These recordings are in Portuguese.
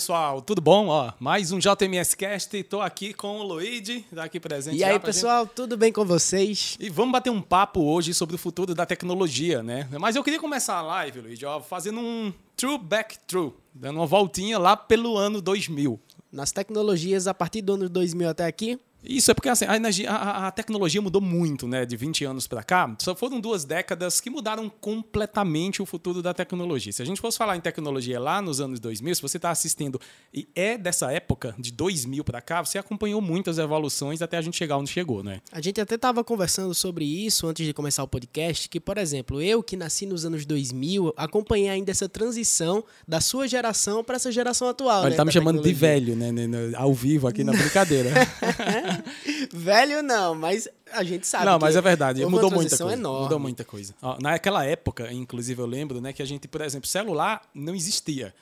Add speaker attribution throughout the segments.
Speaker 1: Pessoal, tudo bom? Ó, mais um JMS Cast. Estou aqui com o Luigi, tá aqui presente.
Speaker 2: E aí, pessoal, gente. tudo bem com vocês?
Speaker 1: E vamos bater um papo hoje sobre o futuro da tecnologia, né? Mas eu queria começar a live, Luigi, ó, fazendo um true back true, dando uma voltinha lá pelo ano 2000.
Speaker 2: Nas tecnologias, a partir do ano 2000 até aqui,
Speaker 1: isso é porque assim, a, energia, a, a, tecnologia mudou muito, né? De 20 anos para cá. Só foram duas décadas que mudaram completamente o futuro da tecnologia. Se a gente fosse falar em tecnologia lá nos anos 2000, se você está assistindo e é dessa época, de 2000 para cá, você acompanhou muitas evoluções até a gente chegar onde chegou, né?
Speaker 2: A gente até estava conversando sobre isso antes de começar o podcast, que, por exemplo, eu que nasci nos anos 2000, acompanhei ainda essa transição da sua geração para essa geração atual.
Speaker 1: Ele
Speaker 2: né,
Speaker 1: tá me chamando de velho, né? Ao vivo aqui na brincadeira.
Speaker 2: Velho não, mas a gente sabe.
Speaker 1: Não, mas é verdade. Mudou muita coisa. Enorme. Mudou muita coisa. naquela época, inclusive, eu lembro, né, que a gente, por exemplo, celular não existia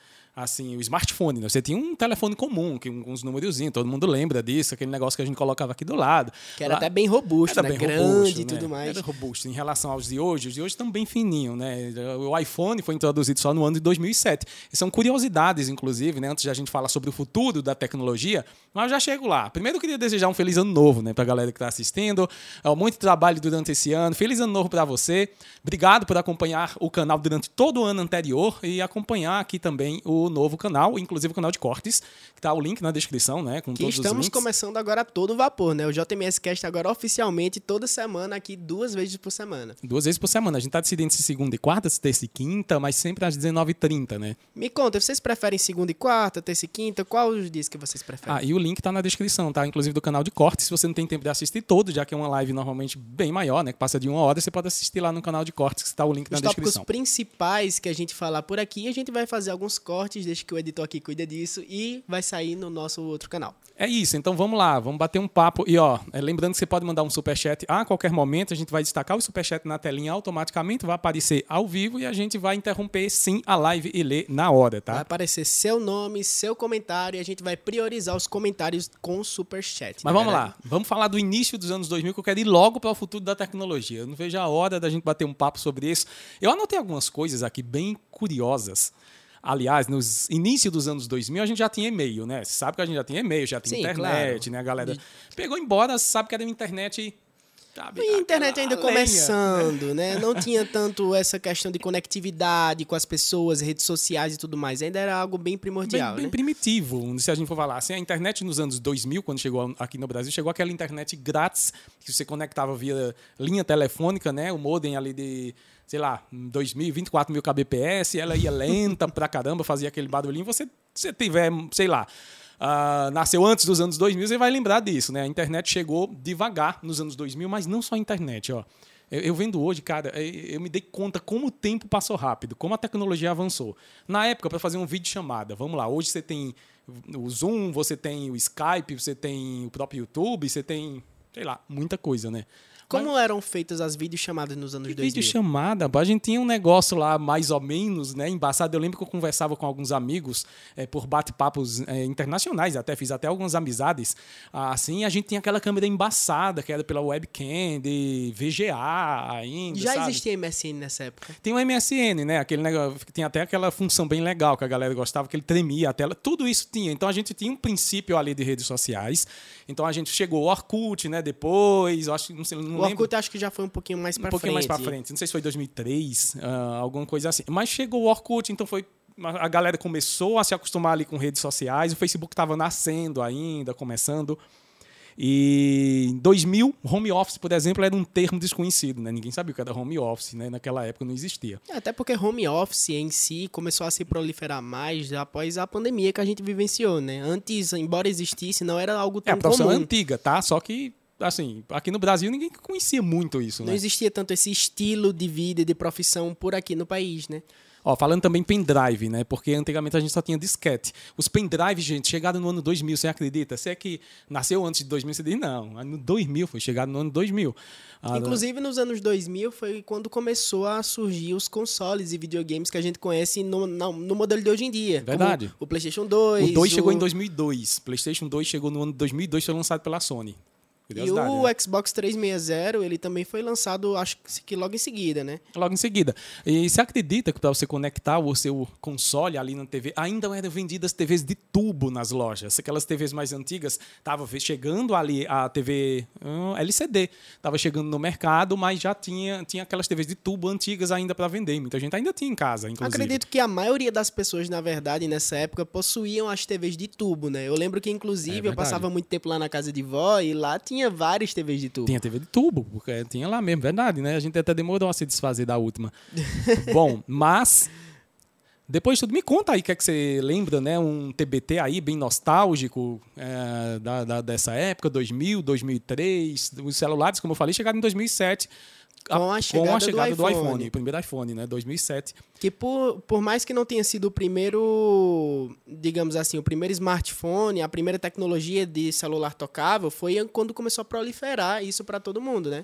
Speaker 1: assim, o smartphone. Né? Você tinha um telefone comum, que uns númerozinhos, todo mundo lembra disso, aquele negócio que a gente colocava aqui do lado.
Speaker 2: Que era Lá, até bem robusto, era né? Bem Grande robusto, e tudo né? mais.
Speaker 1: Era robusto. Em relação aos de hoje, os de hoje estão bem fininhos, né? O iPhone foi introduzido só no ano de 2007. E são curiosidades, inclusive, né? Antes de a gente falar sobre o futuro da tecnologia, mas eu já chego lá. Primeiro eu queria desejar um feliz ano novo, né? Pra galera que está assistindo. É, muito trabalho durante esse ano. Feliz ano novo para você. Obrigado por acompanhar o canal durante todo o ano anterior e acompanhar aqui também o novo canal, inclusive o canal de cortes, que tá o link na descrição, né? Com
Speaker 2: que
Speaker 1: todos
Speaker 2: estamos
Speaker 1: os links.
Speaker 2: começando agora todo vapor, né? O JMS Cast agora oficialmente toda semana aqui, duas vezes por semana.
Speaker 1: Duas vezes por semana. A gente tá decidindo se segunda e quarta, se terça e quinta, mas sempre às 19h30, né?
Speaker 2: Me conta, vocês preferem segunda e quarta, terça e quinta? Qual os dias que vocês preferem?
Speaker 1: Ah, e o link tá na descrição, tá? Inclusive do canal de cortes. Se você não tem tempo de assistir todo, já que é uma live normalmente bem maior, né? Que passa de uma hora, você pode assistir lá no canal de cortes, que está o link
Speaker 2: os
Speaker 1: na descrição.
Speaker 2: Os principais que a gente falar por aqui, a gente vai fazer alguns cortes, deixa que o editor aqui cuida disso e vai sair no nosso outro canal.
Speaker 1: É isso, então vamos lá, vamos bater um papo. E ó, é, lembrando que você pode mandar um superchat a qualquer momento, a gente vai destacar o superchat na telinha automaticamente, vai aparecer ao vivo e a gente vai interromper sim a live e ler na hora, tá?
Speaker 2: Vai aparecer seu nome, seu comentário e a gente vai priorizar os comentários com o superchat.
Speaker 1: Mas vamos lá, vamos falar do início dos anos 2000 que eu quero ir logo para o futuro da tecnologia. Eu não vejo a hora da gente bater um papo sobre isso. Eu anotei algumas coisas aqui bem curiosas. Aliás, nos início dos anos 2000 a gente já tinha e-mail, né? Você sabe que a gente já tinha e-mail, já tinha Sim, internet, claro. né? A galera pegou embora, sabe que era uma internet
Speaker 2: Sabe, e a internet ainda lenha, começando, né? né? Não tinha tanto essa questão de conectividade com as pessoas, redes sociais e tudo mais. Ainda era algo bem primordial,
Speaker 1: Bem, bem
Speaker 2: né?
Speaker 1: primitivo, se a gente for falar. Assim, a internet nos anos 2000, quando chegou aqui no Brasil, chegou aquela internet grátis, que você conectava via linha telefônica, né? O modem ali de sei lá, 2.000, 24 mil kbps, ela ia lenta pra caramba, fazia aquele barulhinho. Você, se tiver, sei lá, uh, nasceu antes dos anos 2000, você vai lembrar disso, né? A internet chegou devagar nos anos 2000, mas não só a internet, ó. Eu, eu vendo hoje, cara, eu me dei conta como o tempo passou rápido, como a tecnologia avançou. Na época, para fazer um vídeo chamada, vamos lá, hoje você tem o Zoom, você tem o Skype, você tem o próprio YouTube, você tem, sei lá, muita coisa, né?
Speaker 2: Como Mas... eram feitas as videochamadas nos anos 2000?
Speaker 1: Videochamada, a gente tinha um negócio lá mais ou menos, né, embaçado. Eu lembro que eu conversava com alguns amigos é, por bate-papos é, internacionais, até fiz até algumas amizades. Assim, a gente tinha aquela câmera embaçada, que era pela webcam, de VGA ainda.
Speaker 2: Já
Speaker 1: sabe?
Speaker 2: existia MSN nessa época?
Speaker 1: Tem o MSN, né? Aquele negócio, tem até aquela função bem legal que a galera gostava, que ele tremia a tela. Tudo isso tinha. Então a gente tinha um princípio ali de redes sociais. Então a gente chegou ao Orkut, né? Depois, eu acho, não sei, não
Speaker 2: o Orkut acho que já foi um pouquinho mais para
Speaker 1: frente. Um pouquinho mais para frente. Não sei se foi 2003, uh, ah, alguma coisa assim. Mas chegou o Orkut, então foi a galera começou a se acostumar ali com redes sociais. O Facebook estava nascendo ainda, começando. E em 2000, home office, por exemplo, era um termo desconhecido, né? Ninguém sabia o que era home office, né? Naquela época não existia.
Speaker 2: É, até porque home office em si começou a se proliferar mais após a pandemia que a gente vivenciou, né? Antes, embora existisse, não era algo tão
Speaker 1: comum. É, a profissão
Speaker 2: comum.
Speaker 1: é antiga, tá? Só que assim, aqui no Brasil ninguém conhecia muito isso,
Speaker 2: Não
Speaker 1: né?
Speaker 2: existia tanto esse estilo de vida e de profissão por aqui no país, né?
Speaker 1: Ó, falando também pendrive, né? Porque antigamente a gente só tinha disquete. Os pendrive, gente, chegaram no ano 2000, você acredita? Você é que nasceu antes de 2000, você diz, não, no 2000, foi chegado no ano 2000.
Speaker 2: Ah, Inclusive, nos anos 2000 foi quando começou a surgir os consoles e videogames que a gente conhece no, no, no modelo de hoje em dia.
Speaker 1: Verdade.
Speaker 2: O PlayStation 2.
Speaker 1: O 2 o... chegou em 2002. PlayStation 2 chegou no ano 2002, foi lançado pela Sony.
Speaker 2: E o né? Xbox 360, ele também foi lançado, acho que logo em seguida, né?
Speaker 1: Logo em seguida. E você acredita que para você conectar o seu console ali na TV, ainda eram vendidas TVs de tubo nas lojas? Aquelas TVs mais antigas, estava chegando ali a TV uh, LCD, estava chegando no mercado, mas já tinha, tinha aquelas TVs de tubo antigas ainda para vender. Muita gente ainda tinha em casa, inclusive.
Speaker 2: Acredito que a maioria das pessoas, na verdade, nessa época, possuíam as TVs de tubo, né? Eu lembro que, inclusive, é eu passava muito tempo lá na casa de vó e lá tinha tinha várias TVs de tubo.
Speaker 1: Tinha TV de tubo, porque tinha lá mesmo, verdade, né? A gente até demorou a se desfazer da última. Bom, mas depois de tudo, me conta aí o que, é que você lembra, né? Um TBT aí bem nostálgico é, da, da, dessa época, 2000, 2003. Os celulares, como eu falei, chegaram em 2007
Speaker 2: com a chegada, com a chegada do, do iPhone. iPhone.
Speaker 1: o primeiro iPhone, né, 2007.
Speaker 2: Que por, por mais que não tenha sido o primeiro, digamos assim, o primeiro smartphone, a primeira tecnologia de celular tocável, foi quando começou a proliferar isso para todo mundo, né?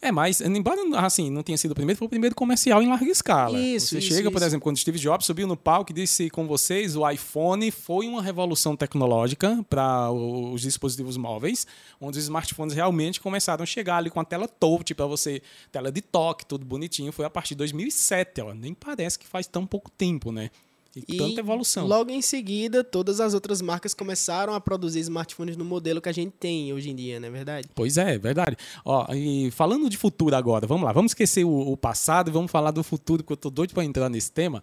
Speaker 1: É, mas, embora assim, não tenha sido o primeiro, foi o primeiro comercial em larga escala.
Speaker 2: Isso,
Speaker 1: Você
Speaker 2: isso,
Speaker 1: chega,
Speaker 2: isso.
Speaker 1: por exemplo, quando Steve Jobs subiu no palco e disse com vocês, o iPhone foi uma revolução tecnológica para os dispositivos móveis, onde os smartphones realmente começaram a chegar ali com a tela touch para você, tela de toque, tudo bonitinho. Foi a partir de 2007, ó. Nem parece que faz tão pouco tempo, né? E, e tanta evolução.
Speaker 2: Logo em seguida, todas as outras marcas começaram a produzir smartphones no modelo que a gente tem hoje em dia, não é verdade?
Speaker 1: Pois é, é verdade. Ó, e falando de futuro agora, vamos lá, vamos esquecer o, o passado e vamos falar do futuro, porque eu tô doido para entrar nesse tema.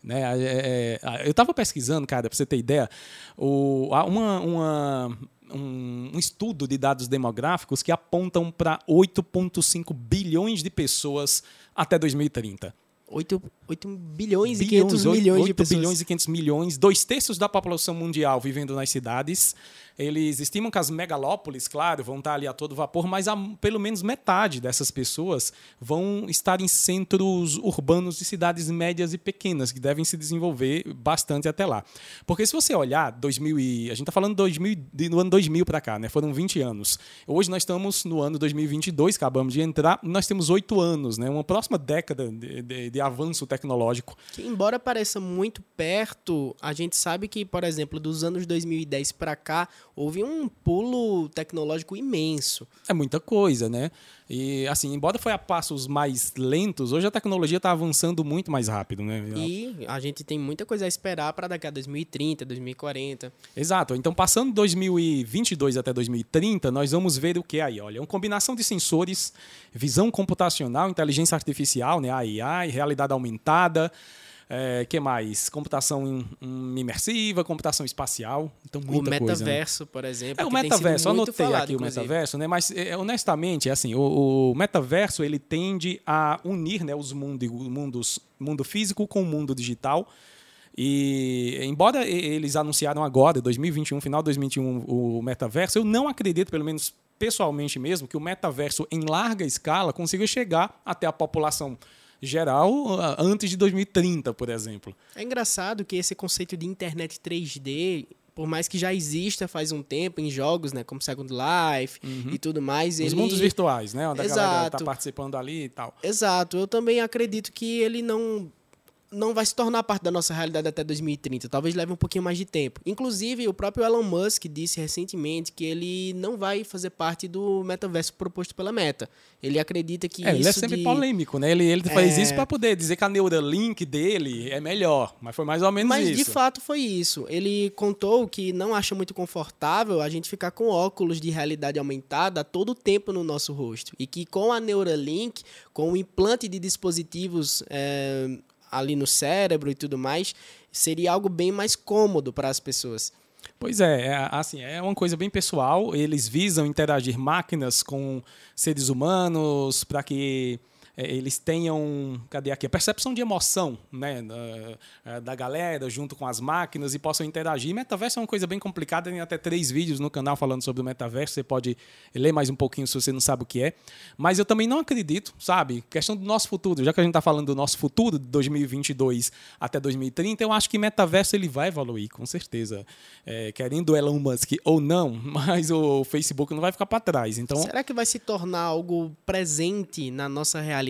Speaker 1: Né? É, é, eu estava pesquisando, cara, para você ter ideia, o, uma, uma, um, um, estudo de dados demográficos que apontam para 8,5 bilhões de pessoas até 2030.
Speaker 2: 8, 8 bilhões, bilhões e 500 milhões 8 de pessoas.
Speaker 1: bilhões e 500 milhões, dois terços da população mundial vivendo nas cidades. Eles estimam que as megalópolis, claro, vão estar ali a todo vapor, mas a, pelo menos metade dessas pessoas vão estar em centros urbanos de cidades médias e pequenas, que devem se desenvolver bastante até lá. Porque se você olhar, 2000 e, a gente está falando 2000, do ano 2000 para cá, né? foram 20 anos. Hoje nós estamos no ano 2022, acabamos de entrar, nós temos oito anos, né? uma próxima década de, de, de avanço tecnológico.
Speaker 2: Que, embora pareça muito perto, a gente sabe que, por exemplo, dos anos 2010 para cá, houve um pulo tecnológico imenso.
Speaker 1: É muita coisa, né? E, assim, embora foi a passos mais lentos, hoje a tecnologia está avançando muito mais rápido, né?
Speaker 2: E a gente tem muita coisa a esperar para daqui a 2030, 2040.
Speaker 1: Exato. Então, passando 2022 até 2030, nós vamos ver o que aí? Olha, uma combinação de sensores, visão computacional, inteligência artificial, né? AI, realidade aumentada, é, que mais? Computação imersiva, computação espacial. Então, muita
Speaker 2: o metaverso,
Speaker 1: coisa, né?
Speaker 2: por exemplo.
Speaker 1: É, o metaverso, anotei
Speaker 2: falado,
Speaker 1: aqui
Speaker 2: inclusive.
Speaker 1: o metaverso, né? Mas é, honestamente, é assim, o, o, metaverso ele tende a unir né, os mundos, mundos, mundo físico com o mundo digital. E embora eles anunciaram agora, 2021, final de 2021, o metaverso, eu não acredito, pelo menos pessoalmente mesmo, que o metaverso em larga escala consiga chegar até a população geral antes de 2030, por exemplo.
Speaker 2: É engraçado que esse conceito de internet 3D, por mais que já exista faz um tempo em jogos, né, como Second Life uhum. e tudo mais,
Speaker 1: os
Speaker 2: ele...
Speaker 1: mundos virtuais, né, onde
Speaker 2: Exato.
Speaker 1: a galera tá participando ali e tal.
Speaker 2: Exato. Eu também acredito que ele não não vai se tornar parte da nossa realidade até 2030. Talvez leve um pouquinho mais de tempo. Inclusive, o próprio Elon Musk disse recentemente que ele não vai fazer parte do metaverso proposto pela Meta. Ele acredita que
Speaker 1: é,
Speaker 2: isso
Speaker 1: Ele é sempre
Speaker 2: de...
Speaker 1: polêmico, né? Ele, ele faz é... isso para poder dizer que a Neuralink dele é melhor. Mas foi mais ou menos
Speaker 2: mas,
Speaker 1: isso.
Speaker 2: Mas, de fato, foi isso. Ele contou que não acha muito confortável a gente ficar com óculos de realidade aumentada todo o tempo no nosso rosto. E que com a Neuralink, com o implante de dispositivos... É ali no cérebro e tudo mais, seria algo bem mais cômodo para as pessoas.
Speaker 1: Pois é, é, assim, é uma coisa bem pessoal. Eles visam interagir máquinas com seres humanos para que eles tenham, cadê aqui, a percepção de emoção né, da, é, da galera junto com as máquinas e possam interagir. Metaverso é uma coisa bem complicada, tem até três vídeos no canal falando sobre o metaverso, você pode ler mais um pouquinho se você não sabe o que é. Mas eu também não acredito, sabe, questão do nosso futuro, já que a gente está falando do nosso futuro, de 2022 até 2030, eu acho que metaverso ele vai evoluir, com certeza. É, querendo Elon Musk ou não, mas o Facebook não vai ficar para trás. Então,
Speaker 2: Será que vai se tornar algo presente na nossa realidade?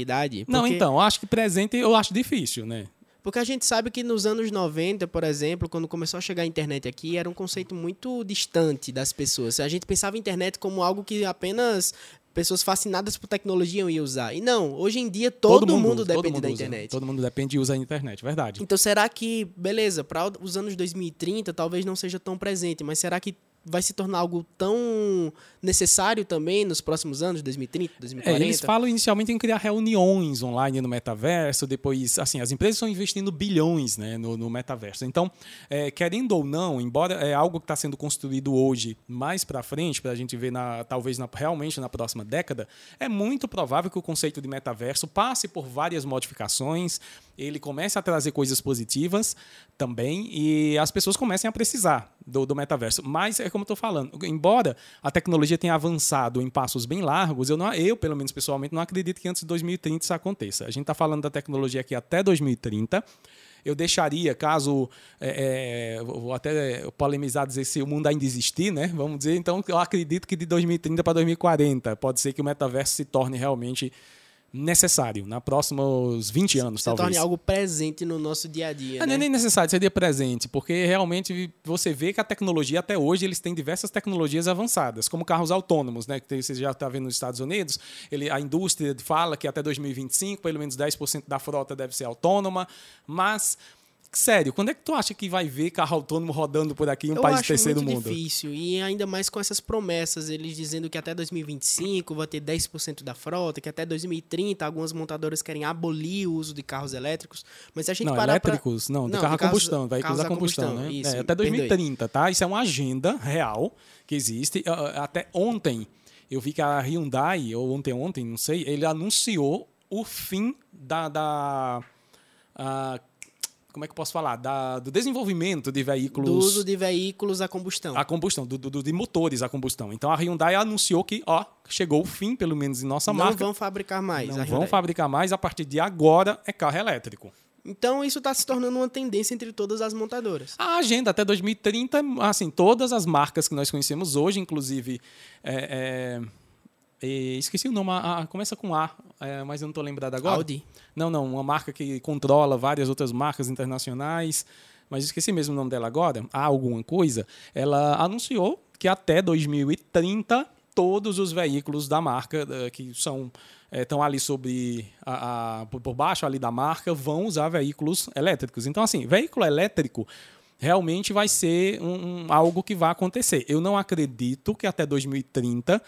Speaker 1: Porque... Não, então, acho que presente eu acho difícil, né?
Speaker 2: Porque a gente sabe que nos anos 90, por exemplo, quando começou a chegar a internet aqui, era um conceito muito distante das pessoas. A gente pensava a internet como algo que apenas pessoas fascinadas por tecnologia iam usar. E não, hoje em dia todo, todo mundo, mundo, depende todo mundo da
Speaker 1: usa.
Speaker 2: internet.
Speaker 1: Todo mundo depende e usa a internet, verdade.
Speaker 2: Então será que, beleza, para os anos 2030 talvez não seja tão presente, mas será que vai se tornar algo tão necessário também nos próximos anos, 2030, 2040?
Speaker 1: É, eles falam inicialmente em criar reuniões online no metaverso, depois, assim, as empresas estão investindo bilhões né, no, no metaverso. Então, é, querendo ou não, embora é algo que está sendo construído hoje mais para frente, para a gente ver na, talvez na, realmente na próxima década, é muito provável que o conceito de metaverso passe por várias modificações, ele comece a trazer coisas positivas também e as pessoas comecem a precisar do, do metaverso. Mas é como eu estou falando, embora a tecnologia tenha avançado em passos bem largos, eu, não, eu, pelo menos pessoalmente, não acredito que antes de 2030 isso aconteça. A gente está falando da tecnologia aqui até 2030 eu deixaria, caso é, é, vou até polemizar dizer se o mundo ainda existir, né? Vamos dizer, então eu acredito que de 2030 para 2040 pode ser que o metaverso se torne realmente necessário na próximos 20 anos,
Speaker 2: se
Speaker 1: talvez.
Speaker 2: torne algo presente no nosso dia a dia.
Speaker 1: É,
Speaker 2: né?
Speaker 1: nem necessário seria presente, porque realmente você vê que a tecnologia, até hoje, eles têm diversas tecnologias avançadas, como carros autônomos, né? Que você já está vendo nos Estados Unidos. Ele, a indústria fala que até 2025, pelo menos 10% da frota deve ser autônoma, mas Sério, quando é que tu acha que vai ver carro autônomo rodando por aqui em um
Speaker 2: eu
Speaker 1: país
Speaker 2: acho
Speaker 1: terceiro
Speaker 2: muito
Speaker 1: mundo?
Speaker 2: difícil. E ainda mais com essas promessas, eles dizendo que até 2025 vai ter 10% da frota, que até 2030 algumas montadoras querem abolir o uso de carros elétricos. Mas a gente
Speaker 1: não,
Speaker 2: parar
Speaker 1: elétricos, pra... não, de não, carro a combustão, veículos a combustão, combustão, né? Isso, é, até 2030, perdoe. tá? Isso é uma agenda real que existe. Até ontem eu vi que a Hyundai, ou ontem ontem, não sei, ele anunciou o fim da, da a, como é que eu posso falar? Da, do desenvolvimento de veículos.
Speaker 2: Do uso de veículos a combustão.
Speaker 1: A combustão, do, do, de motores a combustão. Então a Hyundai anunciou que, ó, chegou o fim, pelo menos em nossa
Speaker 2: não
Speaker 1: marca.
Speaker 2: Não vão fabricar mais.
Speaker 1: Não vão fabricar mais. A partir de agora é carro elétrico.
Speaker 2: Então isso está se tornando uma tendência entre todas as montadoras.
Speaker 1: A agenda até 2030, assim, todas as marcas que nós conhecemos hoje, inclusive. É, é e esqueci o nome, a, a, começa com A, é, mas eu não estou lembrado agora.
Speaker 2: Audi?
Speaker 1: Não, não, uma marca que controla várias outras marcas internacionais, mas esqueci mesmo o nome dela agora. Há alguma coisa. Ela anunciou que até 2030 todos os veículos da marca uh, que são estão é, ali sobre a, a, por baixo ali da marca vão usar veículos elétricos. Então assim, veículo elétrico realmente vai ser um, um, algo que vai acontecer. Eu não acredito que até 2030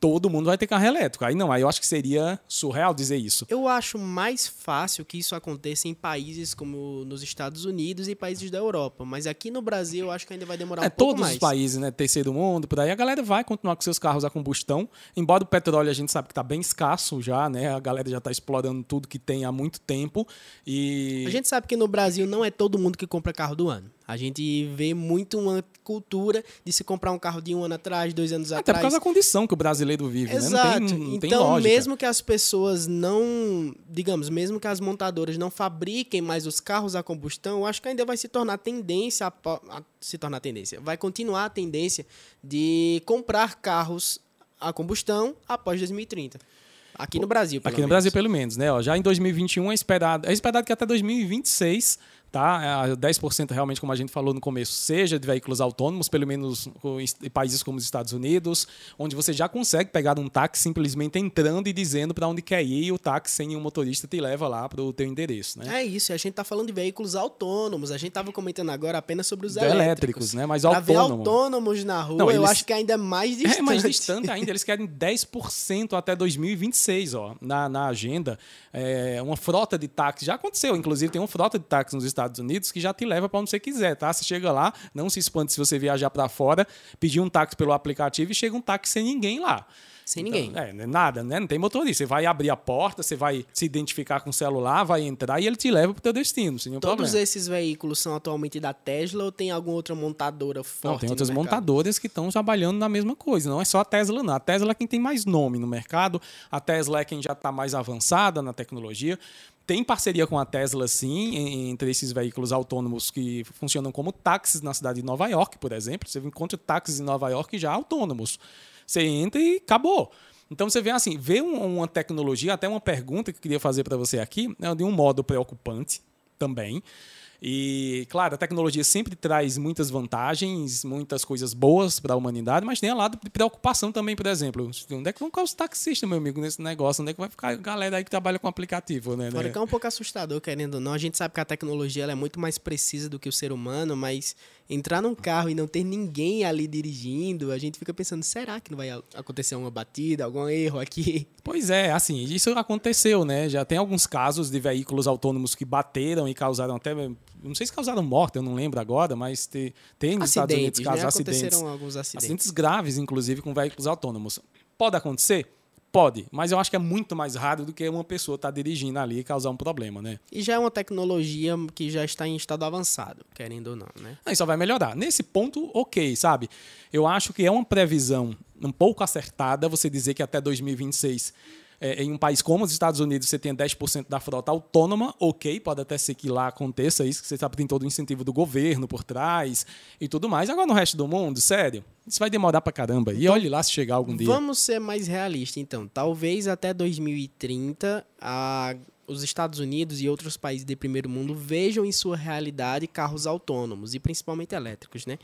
Speaker 1: todo mundo vai ter carro elétrico. Aí não, aí eu acho que seria surreal dizer isso.
Speaker 2: Eu acho mais fácil que isso aconteça em países como nos Estados Unidos e países da Europa. Mas aqui no Brasil eu acho que ainda vai demorar
Speaker 1: é,
Speaker 2: um pouco mais.
Speaker 1: Todos os países, né? Terceiro mundo, por aí, a galera vai continuar com seus carros a combustão. Embora o petróleo a gente sabe que está bem escasso já, né? A galera já está explorando tudo que tem há muito tempo. E...
Speaker 2: A gente sabe que no Brasil não é todo mundo que compra carro do ano. A gente vê muito uma cultura de se comprar um carro de um ano atrás, dois anos
Speaker 1: Até
Speaker 2: atrás.
Speaker 1: Até por causa da condição que o brasileiro vive,
Speaker 2: Exato.
Speaker 1: né? Não tem, não
Speaker 2: então,
Speaker 1: tem
Speaker 2: mesmo que as pessoas não, digamos, mesmo que as montadoras não fabriquem mais os carros a combustão, eu acho que ainda vai se tornar tendência, a, a, se tornar tendência, vai continuar a tendência de comprar carros a combustão após 2030. Aqui no Brasil,
Speaker 1: pelo Aqui menos. no Brasil, pelo menos, né? Ó, já em 2021 é esperado, é esperado que até 2026 tá? 10% é, realmente, como a gente falou no começo, seja de veículos autônomos, pelo menos em países como os Estados Unidos, onde você já consegue pegar um táxi simplesmente entrando e dizendo para onde quer ir, e o táxi sem nenhum motorista te leva lá para o teu endereço, né?
Speaker 2: É isso, a gente está falando de veículos autônomos, a gente estava comentando agora apenas sobre os
Speaker 1: elétricos,
Speaker 2: elétricos,
Speaker 1: né? Mas autônomo.
Speaker 2: ver autônomos na rua, Não, eu acho que ainda é mais distante.
Speaker 1: É mais distante ainda, eles querem 10% até 2026, ó, na, na agenda. É, uma frota de táxi, já aconteceu, inclusive tem uma frota de táxi nos Estados Unidos que já te leva para onde você quiser, tá? Você chega lá, não se espante se você viajar para fora, pedir um táxi pelo aplicativo e chega um táxi sem ninguém lá.
Speaker 2: Sem ninguém.
Speaker 1: Então, é, nada, né? Não tem motorista. Você vai abrir a porta, você vai se identificar com o celular, vai entrar e ele te leva para o teu destino, sem nenhum
Speaker 2: Todos
Speaker 1: problema.
Speaker 2: esses veículos são atualmente da Tesla ou tem alguma outra montadora forte?
Speaker 1: Não, tem outras
Speaker 2: mercado?
Speaker 1: montadoras que estão trabalhando na mesma coisa. Não é só a Tesla, não. A Tesla é quem tem mais nome no mercado. A Tesla é quem já está mais avançada na tecnologia tem parceria com a Tesla, sim, entre esses veículos autônomos que funcionam como táxis na cidade de Nova York, por exemplo. Você encontra táxis em Nova York já autônomos. Você entra e acabou. Então você vê assim, vê uma tecnologia, até uma pergunta que eu queria fazer para você aqui, é de um modo preocupante, também. E, claro, a tecnologia sempre traz muitas vantagens, muitas coisas boas para a humanidade, mas tem a lado de preocupação também, por exemplo. Onde é que vão ficar os taxistas, meu amigo, nesse negócio? Onde é que vai ficar a galera aí que trabalha com aplicativo, né?
Speaker 2: Fora que é um pouco assustador, querendo ou não. A gente sabe que a tecnologia é muito mais precisa do que o ser humano, mas entrar num carro e não ter ninguém ali dirigindo, a gente fica pensando, será que não vai acontecer uma batida, algum erro aqui?
Speaker 1: Pois é, assim, isso aconteceu, né? Já tem alguns casos de veículos autônomos que bateram e causaram até não sei se causaram morte, eu não lembro agora, mas te, tem nos Estados Unidos casos
Speaker 2: né?
Speaker 1: acidentes.
Speaker 2: alguns acidentes.
Speaker 1: Acidentes graves, inclusive, com veículos autônomos. Pode acontecer? Pode, mas eu acho que é muito mais raro do que uma pessoa estar tá dirigindo ali e causar um problema, né?
Speaker 2: E já é uma tecnologia que já está em estado avançado, querendo ou não, né?
Speaker 1: Aí só vai melhorar. Nesse ponto, ok, sabe? Eu acho que é uma previsão um pouco acertada você dizer que até 2026 é, em um país como os Estados Unidos você tenha 10% da frota autônoma, ok, pode até ser que lá aconteça isso, que você sabe que tem todo o incentivo do governo por trás e tudo mais. Agora no resto do mundo, sério, isso vai demorar pra caramba. E então, olhe lá se chegar algum dia.
Speaker 2: Vamos ser mais realistas, então. Talvez até 2030 a os Estados Unidos e outros países de primeiro mundo vejam em sua realidade carros autônomos e principalmente elétricos, né?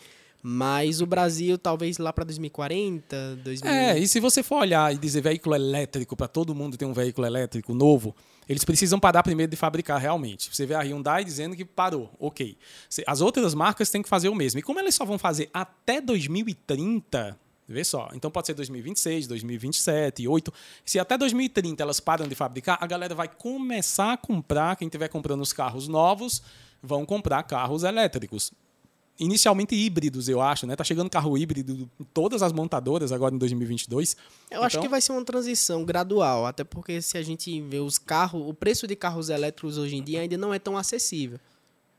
Speaker 2: Mas o Brasil, talvez lá para 2040, 2000...
Speaker 1: É, e se você for olhar e dizer veículo elétrico, para todo mundo ter um veículo elétrico novo, eles precisam parar primeiro de fabricar realmente. Você vê a Hyundai dizendo que parou, ok. As outras marcas têm que fazer o mesmo. E como eles só vão fazer até 2030, Vê só. Então pode ser 2026, 2027, 2028. Se até 2030 elas param de fabricar, a galera vai começar a comprar. Quem estiver comprando os carros novos, vão comprar carros elétricos inicialmente híbridos, eu acho, né? Tá chegando carro híbrido em todas as montadoras agora em 2022.
Speaker 2: Eu então... acho que vai ser uma transição gradual, até porque se a gente vê os carros, o preço de carros elétricos hoje em dia ainda não é tão acessível.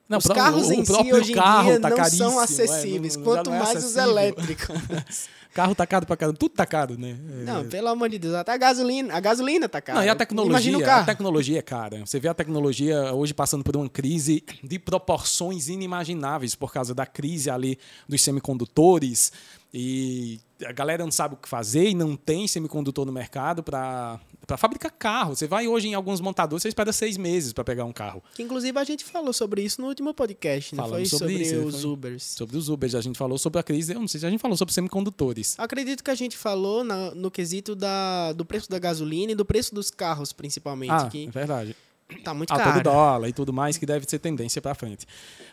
Speaker 2: Não, os carros o, em si hoje em dia tá não são acessíveis, é, não, quanto é mais acessível. os elétricos.
Speaker 1: Carro tá caro pra caramba, tudo tá caro, né?
Speaker 2: Não, pelo amor de Deus, até a gasolina, a gasolina tá cara.
Speaker 1: Não, e a tecnologia, a tecnologia é cara. Você vê a tecnologia hoje passando por uma crise de proporções inimagináveis por causa da crise ali dos semicondutores e a galera não sabe o que fazer e não tem semicondutor no mercado para fabricar carro. Você vai hoje em alguns montadores, você espera seis meses para pegar um carro.
Speaker 2: Que inclusive a gente falou sobre isso no último podcast, não foi? Sobre, sobre isso, os foi. Ubers.
Speaker 1: Sobre os Ubers, a gente falou sobre a crise. Eu não sei se a gente falou sobre semicondutores.
Speaker 2: Acredito que a gente falou na, no quesito da, do preço da gasolina e do preço dos carros, principalmente.
Speaker 1: Ah,
Speaker 2: que
Speaker 1: é verdade.
Speaker 2: Tá muito caro.
Speaker 1: do dólar e tudo mais, que deve ser tendência para frente.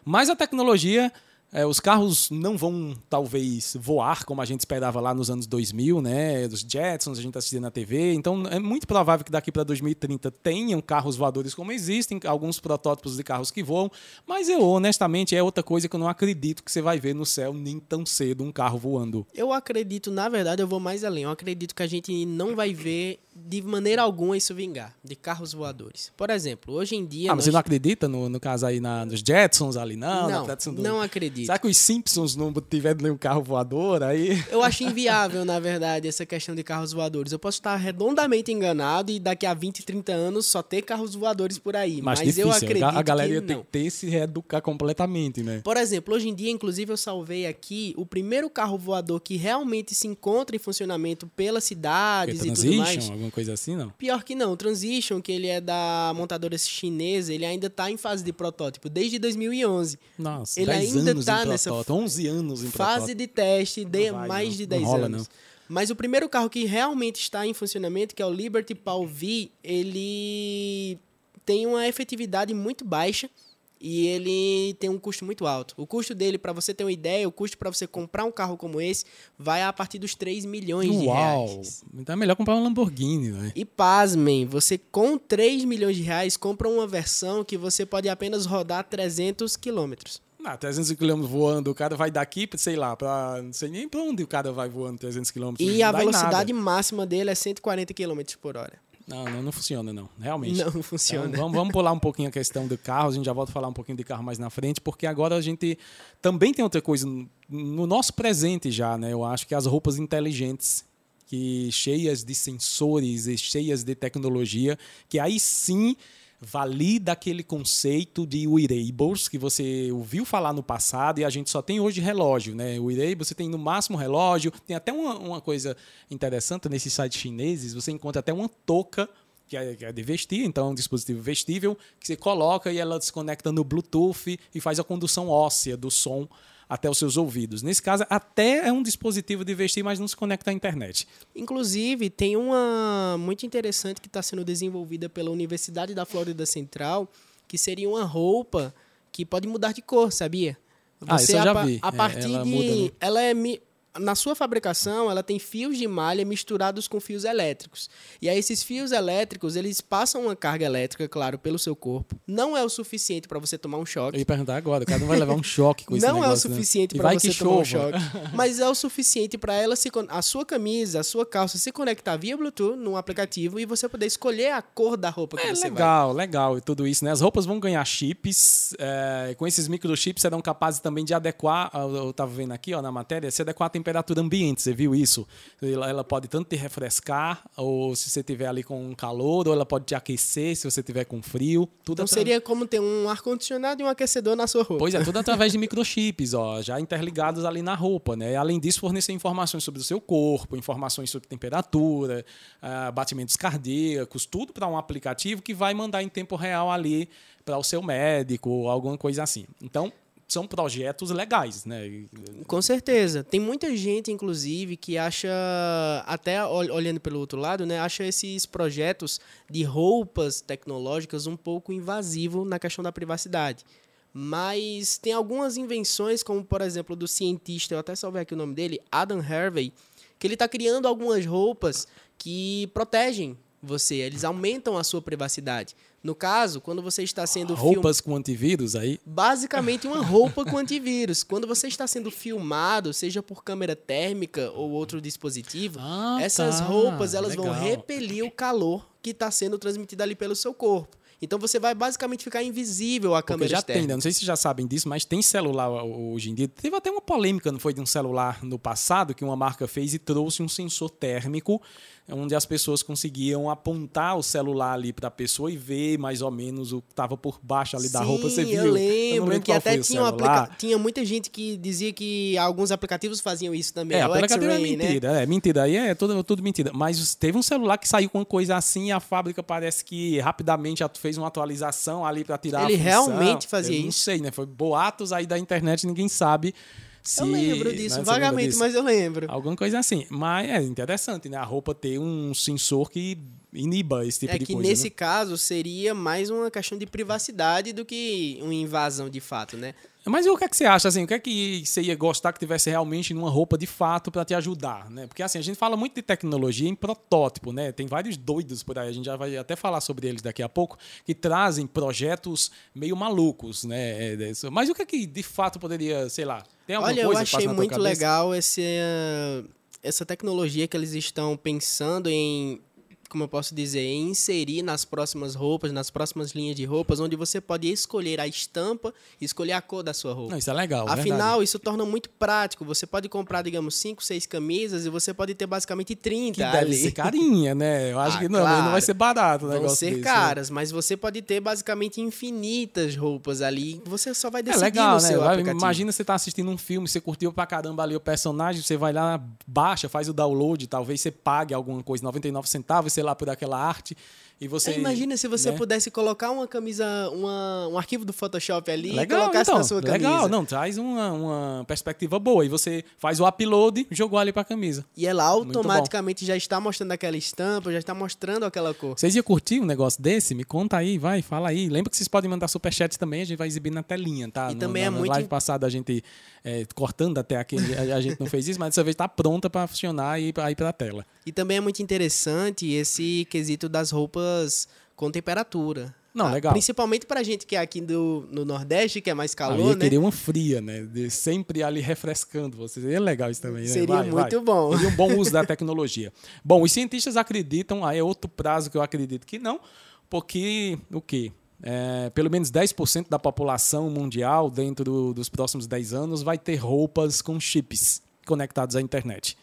Speaker 1: Mas a tecnologia é, os carros não vão, talvez, voar como a gente esperava lá nos anos 2000, né? Dos Jetsons, a gente está assistindo na TV. Então, é muito provável que daqui para 2030 tenham carros voadores como existem, alguns protótipos de carros que voam. Mas eu, honestamente, é outra coisa que eu não acredito que você vai ver no céu nem tão cedo um carro voando.
Speaker 2: Eu acredito, na verdade, eu vou mais além. Eu acredito que a gente não vai ver de maneira alguma isso vingar, de carros voadores. Por exemplo, hoje em dia.
Speaker 1: Ah, mas nós... você não acredita no, no caso aí na, nos Jetsons ali, não?
Speaker 2: Não, do... não acredito.
Speaker 1: Será que os Simpsons não tiveram nenhum carro voador aí?
Speaker 2: Eu acho inviável, na verdade, essa questão de carros voadores. Eu posso estar redondamente enganado e daqui a 20, 30 anos só ter carros voadores por aí. Mas, mas difícil. eu acredito.
Speaker 1: A galera
Speaker 2: que
Speaker 1: ia ter que ter se reeducar completamente, né?
Speaker 2: Por exemplo, hoje em dia, inclusive, eu salvei aqui o primeiro carro voador que realmente se encontra em funcionamento pelas cidades e tudo mais
Speaker 1: alguma coisa assim, não?
Speaker 2: Pior que não. O Transition, que ele é da montadora chinesa, ele ainda está em fase de protótipo desde 2011.
Speaker 1: Nossa, ele ainda está nessa 11 anos em
Speaker 2: fase protótipo. de teste de vai, mais não. de 10 rola, anos. Não. Mas o primeiro carro que realmente está em funcionamento, que é o Liberty Pal V, ele tem uma efetividade muito baixa e ele tem um custo muito alto. O custo dele, para você ter uma ideia, o custo para você comprar um carro como esse vai a partir dos 3 milhões Uau. de reais.
Speaker 1: Então é melhor comprar um Lamborghini, né?
Speaker 2: E pasmem, você com 3 milhões de reais compra uma versão que você pode apenas rodar 300 quilômetros.
Speaker 1: Ah, 300 km voando, o cara vai daqui, sei lá, para não sei nem para onde o cara vai voando 300 km.
Speaker 2: E a velocidade máxima dele é 140 km por hora.
Speaker 1: Não, não, não, funciona, não. Realmente.
Speaker 2: Não funciona.
Speaker 1: Então, vamos, vamos pular um pouquinho a questão do carro, a gente já volta a falar um pouquinho de carro mais na frente, porque agora a gente também tem outra coisa no nosso presente já, né? Eu acho que as roupas inteligentes, que cheias de sensores e cheias de tecnologia, que aí sim valida aquele conceito de wearables que você ouviu falar no passado e a gente só tem hoje relógio, né? O wearable você tem no máximo relógio, tem até uma, uma coisa interessante nesses sites chineses, você encontra até uma touca que é, que é de vestir, então é um dispositivo vestível que você coloca e ela desconecta no Bluetooth e faz a condução óssea do som até os seus ouvidos. Nesse caso, até é um dispositivo de vestir, mas não se conecta à internet.
Speaker 2: Inclusive, tem uma muito interessante que está sendo desenvolvida pela Universidade da Flórida Central, que seria uma roupa que pode mudar de cor, sabia?
Speaker 1: ah, isso eu já vi.
Speaker 2: A partir é, ela de. Muda, né? Ela é na sua fabricação, ela tem fios de malha misturados com fios elétricos. E aí esses fios elétricos, eles passam uma carga elétrica, claro, pelo seu corpo. Não é o suficiente para você tomar um choque.
Speaker 1: Eu ia perguntar agora, cada um vai levar um choque com isso.
Speaker 2: Não
Speaker 1: negócio,
Speaker 2: é o né? suficiente né? para você tomar um choque, mas é o suficiente para ela se a sua camisa, a sua calça se conectar via Bluetooth num aplicativo e você poder escolher a cor da roupa que
Speaker 1: é,
Speaker 2: você
Speaker 1: legal,
Speaker 2: vai.
Speaker 1: legal, e tudo isso, né? As roupas vão ganhar chips, é, com esses microchips serão capazes também de adequar, eu estava vendo aqui, ó, na matéria, se adequar a temperatura ambiente você viu isso? Ela, ela, pode tanto te refrescar, ou se você tiver ali com calor, ou ela pode te aquecer se você tiver com frio.
Speaker 2: Tudo então seria como ter um ar-condicionado e um aquecedor na sua roupa.
Speaker 1: Pois é, tudo através de microchips, ó, já interligados ali na roupa. Né? Além disso, fornecer informações sobre o seu corpo, informações sobre temperatura, uh, batimentos cardíacos, tudo para um aplicativo que vai mandar em tempo real ali para o seu médico, alguma coisa assim. Então, são projetos legais, né?
Speaker 2: Com certeza. Tem muita gente, inclusive, que acha, até olhando pelo outro lado, né, acha esses projetos de roupas tecnológicas um pouco invasivo na questão da privacidade. Mas tem algumas invenções, como por exemplo do cientista, eu até salvei aqui o nome dele, Adam Harvey, que ele está criando algumas roupas que protegem você, eles aumentam a sua privacidade. No caso, quando você está sendo
Speaker 1: roupas film... com antivírus aí?
Speaker 2: Basicamente uma roupa com antivírus. Quando você está sendo filmado, seja por câmera térmica ou outro dispositivo, ah, essas tá. roupas elas Legal. vão repelir o calor que está sendo transmitido ali pelo seu corpo. Então você vai basicamente ficar invisível à câmera
Speaker 1: já
Speaker 2: externa.
Speaker 1: tem, né? não sei se já sabem disso, mas tem celular hoje em dia. Teve até uma polêmica, não foi de um celular no passado que uma marca fez e trouxe um sensor térmico onde as pessoas conseguiam apontar o celular ali para a pessoa e ver mais ou menos o que estava por baixo ali
Speaker 2: Sim,
Speaker 1: da roupa. Você viu?
Speaker 2: Eu lembro, eu que até tinha, um aplica... tinha muita gente que dizia que alguns aplicativos faziam isso também.
Speaker 1: É, o aplicativo é né? mentira, né? é mentira. Aí é tudo, tudo mentira. Mas teve um celular que saiu com uma coisa assim e a fábrica parece que rapidamente fez uma atualização ali para tirar
Speaker 2: Ele realmente fazia
Speaker 1: eu
Speaker 2: isso?
Speaker 1: Não sei, né? Foi boatos aí da internet, ninguém sabe. Se,
Speaker 2: eu lembro disso, né, vagamente, disso? mas eu lembro.
Speaker 1: Alguma coisa assim. Mas é interessante, né? A roupa ter um sensor que iniba esse tipo
Speaker 2: é
Speaker 1: de
Speaker 2: coisa.
Speaker 1: É
Speaker 2: que nesse né? caso seria mais uma questão de privacidade do que uma invasão de fato, né?
Speaker 1: Mas o que é que você acha, assim, o que é que você ia gostar que tivesse realmente numa roupa de fato para te ajudar, né? Porque assim, a gente fala muito de tecnologia em protótipo, né? Tem vários doidos por aí, a gente já vai até falar sobre eles daqui a pouco, que trazem projetos meio malucos, né? É, Mas o que é que de fato poderia, sei lá, tem alguma
Speaker 2: Olha,
Speaker 1: coisa
Speaker 2: eu achei muito legal esse, essa tecnologia que eles estão pensando em como eu posso dizer, inserir nas próximas roupas, nas próximas linhas de roupas, onde você pode escolher a estampa e escolher a cor da sua roupa.
Speaker 1: Não, isso é legal.
Speaker 2: Afinal,
Speaker 1: verdade.
Speaker 2: isso torna muito prático. Você pode comprar, digamos, 5, 6 camisas e você pode ter basicamente 30
Speaker 1: que
Speaker 2: ali.
Speaker 1: deve ser carinha, né? Eu acho ah, que não, claro. não vai ser barato o negócio
Speaker 2: Vão ser
Speaker 1: desse,
Speaker 2: caras,
Speaker 1: né?
Speaker 2: mas você pode ter basicamente infinitas roupas ali. Você só vai decidir
Speaker 1: é legal,
Speaker 2: no
Speaker 1: né?
Speaker 2: seu
Speaker 1: vai,
Speaker 2: aplicativo.
Speaker 1: Imagina você tá assistindo um filme, você curtiu pra caramba ali o personagem, você vai lá, baixa, faz o download, talvez você pague alguma coisa, 99 centavos, sei lá, por aquela arte arte e você.
Speaker 2: É, imagina se você né? pudesse colocar uma camisa, uma, um arquivo do Photoshop ali legal, e colocasse
Speaker 1: então,
Speaker 2: na sua camisa.
Speaker 1: Legal, não, traz uma, uma perspectiva boa. E você faz o upload e jogou ali pra camisa.
Speaker 2: E ela automaticamente já está mostrando aquela estampa, já está mostrando aquela cor.
Speaker 1: Vocês iam curtir um negócio desse? Me conta aí, vai, fala aí. Lembra que vocês podem mandar superchat também, a gente vai exibir na telinha, tá?
Speaker 2: E
Speaker 1: no,
Speaker 2: também
Speaker 1: na,
Speaker 2: é
Speaker 1: na
Speaker 2: muito.
Speaker 1: live passada a gente é, cortando até aqui, a, a, gente não fez isso, mas dessa vez está pronta para funcionar e ir para a tela.
Speaker 2: E também é muito interessante esse quesito das roupas com temperatura.
Speaker 1: Não, ah, legal.
Speaker 2: Principalmente pra gente que é aqui do, no Nordeste, que é mais calor,
Speaker 1: eu ia
Speaker 2: né?
Speaker 1: querer uma fria, né? De sempre ali refrescando você. Seria legal isso também, né?
Speaker 2: Seria
Speaker 1: vai,
Speaker 2: muito
Speaker 1: vai.
Speaker 2: bom.
Speaker 1: Seria um bom uso da tecnologia. Bom, os cientistas acreditam, aí é outro prazo que eu acredito que não, porque o quê? É, pelo menos 10% da população mundial, dentro do, dos próximos 10 anos, vai ter roupas com chips conectados à internet.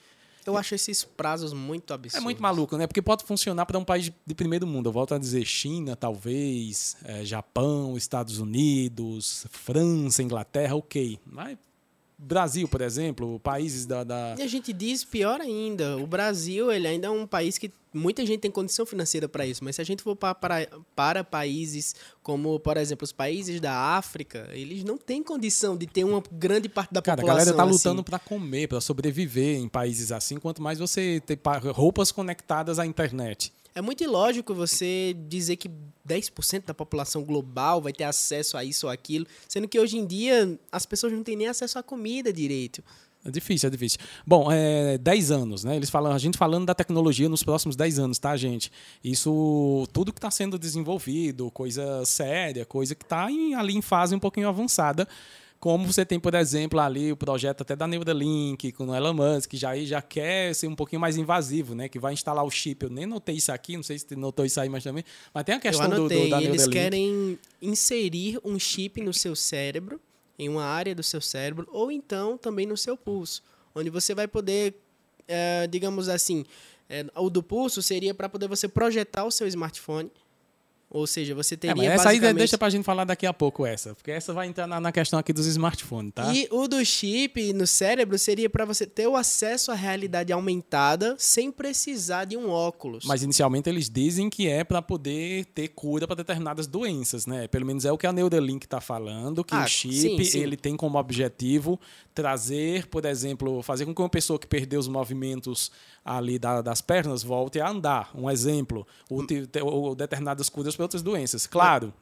Speaker 2: Eu acho esses prazos muito absurdos.
Speaker 1: É muito maluco, né? Porque pode funcionar para um país de primeiro mundo. Eu volto a dizer China, talvez, é, Japão, Estados Unidos, França, Inglaterra, ok. Mas Brasil, por exemplo, países da, da,
Speaker 2: E a gente diz pior ainda. O Brasil, ele ainda é um país que muita gente tem condição financeira para isso, mas se a gente for para, para, para países como, por exemplo, os países da África, eles não têm condição de ter uma grande parte da
Speaker 1: Cara,
Speaker 2: população.
Speaker 1: a galera tá
Speaker 2: assim.
Speaker 1: lutando para comer, para sobreviver em países assim, quanto mais você ter pa- roupas conectadas à internet.
Speaker 2: É muito ilógico você dizer que 10% da população global vai ter acesso a isso ou aquilo, sendo que hoje em dia as pessoas não têm nem acesso à comida direito.
Speaker 1: É difícil, é difícil. Bom, é 10 anos, né? Eles falam, a gente falando da tecnologia nos próximos 10 anos, tá, gente? Isso, tudo que está sendo desenvolvido, coisa séria, coisa que está ali em fase um pouquinho avançada. Como você tem, por exemplo, ali o projeto até da Neuralink, com o Elon Musk, que já, já quer ser um pouquinho mais invasivo, né? Que vai instalar o chip. Eu nem notei isso aqui, não sei se você notou isso aí, mas também. Mas tem a questão do, do, da
Speaker 2: eles
Speaker 1: Neuralink.
Speaker 2: querem inserir um chip no seu cérebro, em uma área do seu cérebro, ou então também no seu pulso, onde você vai poder, eh, digamos assim, eh, o do pulso seria para poder você projetar o seu smartphone, ou seja, você
Speaker 1: É,
Speaker 2: teria
Speaker 1: mas essa aí
Speaker 2: basicamente...
Speaker 1: deixa pra gente falar daqui a pouco, essa. Porque essa vai entrar na, na questão aqui dos smartphones, tá?
Speaker 2: E o do chip no cérebro seria para você ter o acesso à realidade aumentada sem precisar de um óculos.
Speaker 1: Mas inicialmente eles dizem que é para poder ter cura para determinadas doenças, né? Pelo menos é o que a Neuralink está falando, que
Speaker 2: Ah,
Speaker 1: o chip
Speaker 2: sim, sim.
Speaker 1: ele tem como objetivo trazer, por exemplo, fazer com que uma pessoa que perdeu os movimentos ali da- das pernas volte a andar. Um exemplo, ou, te- ou determinadas curas para outras doenças. Claro.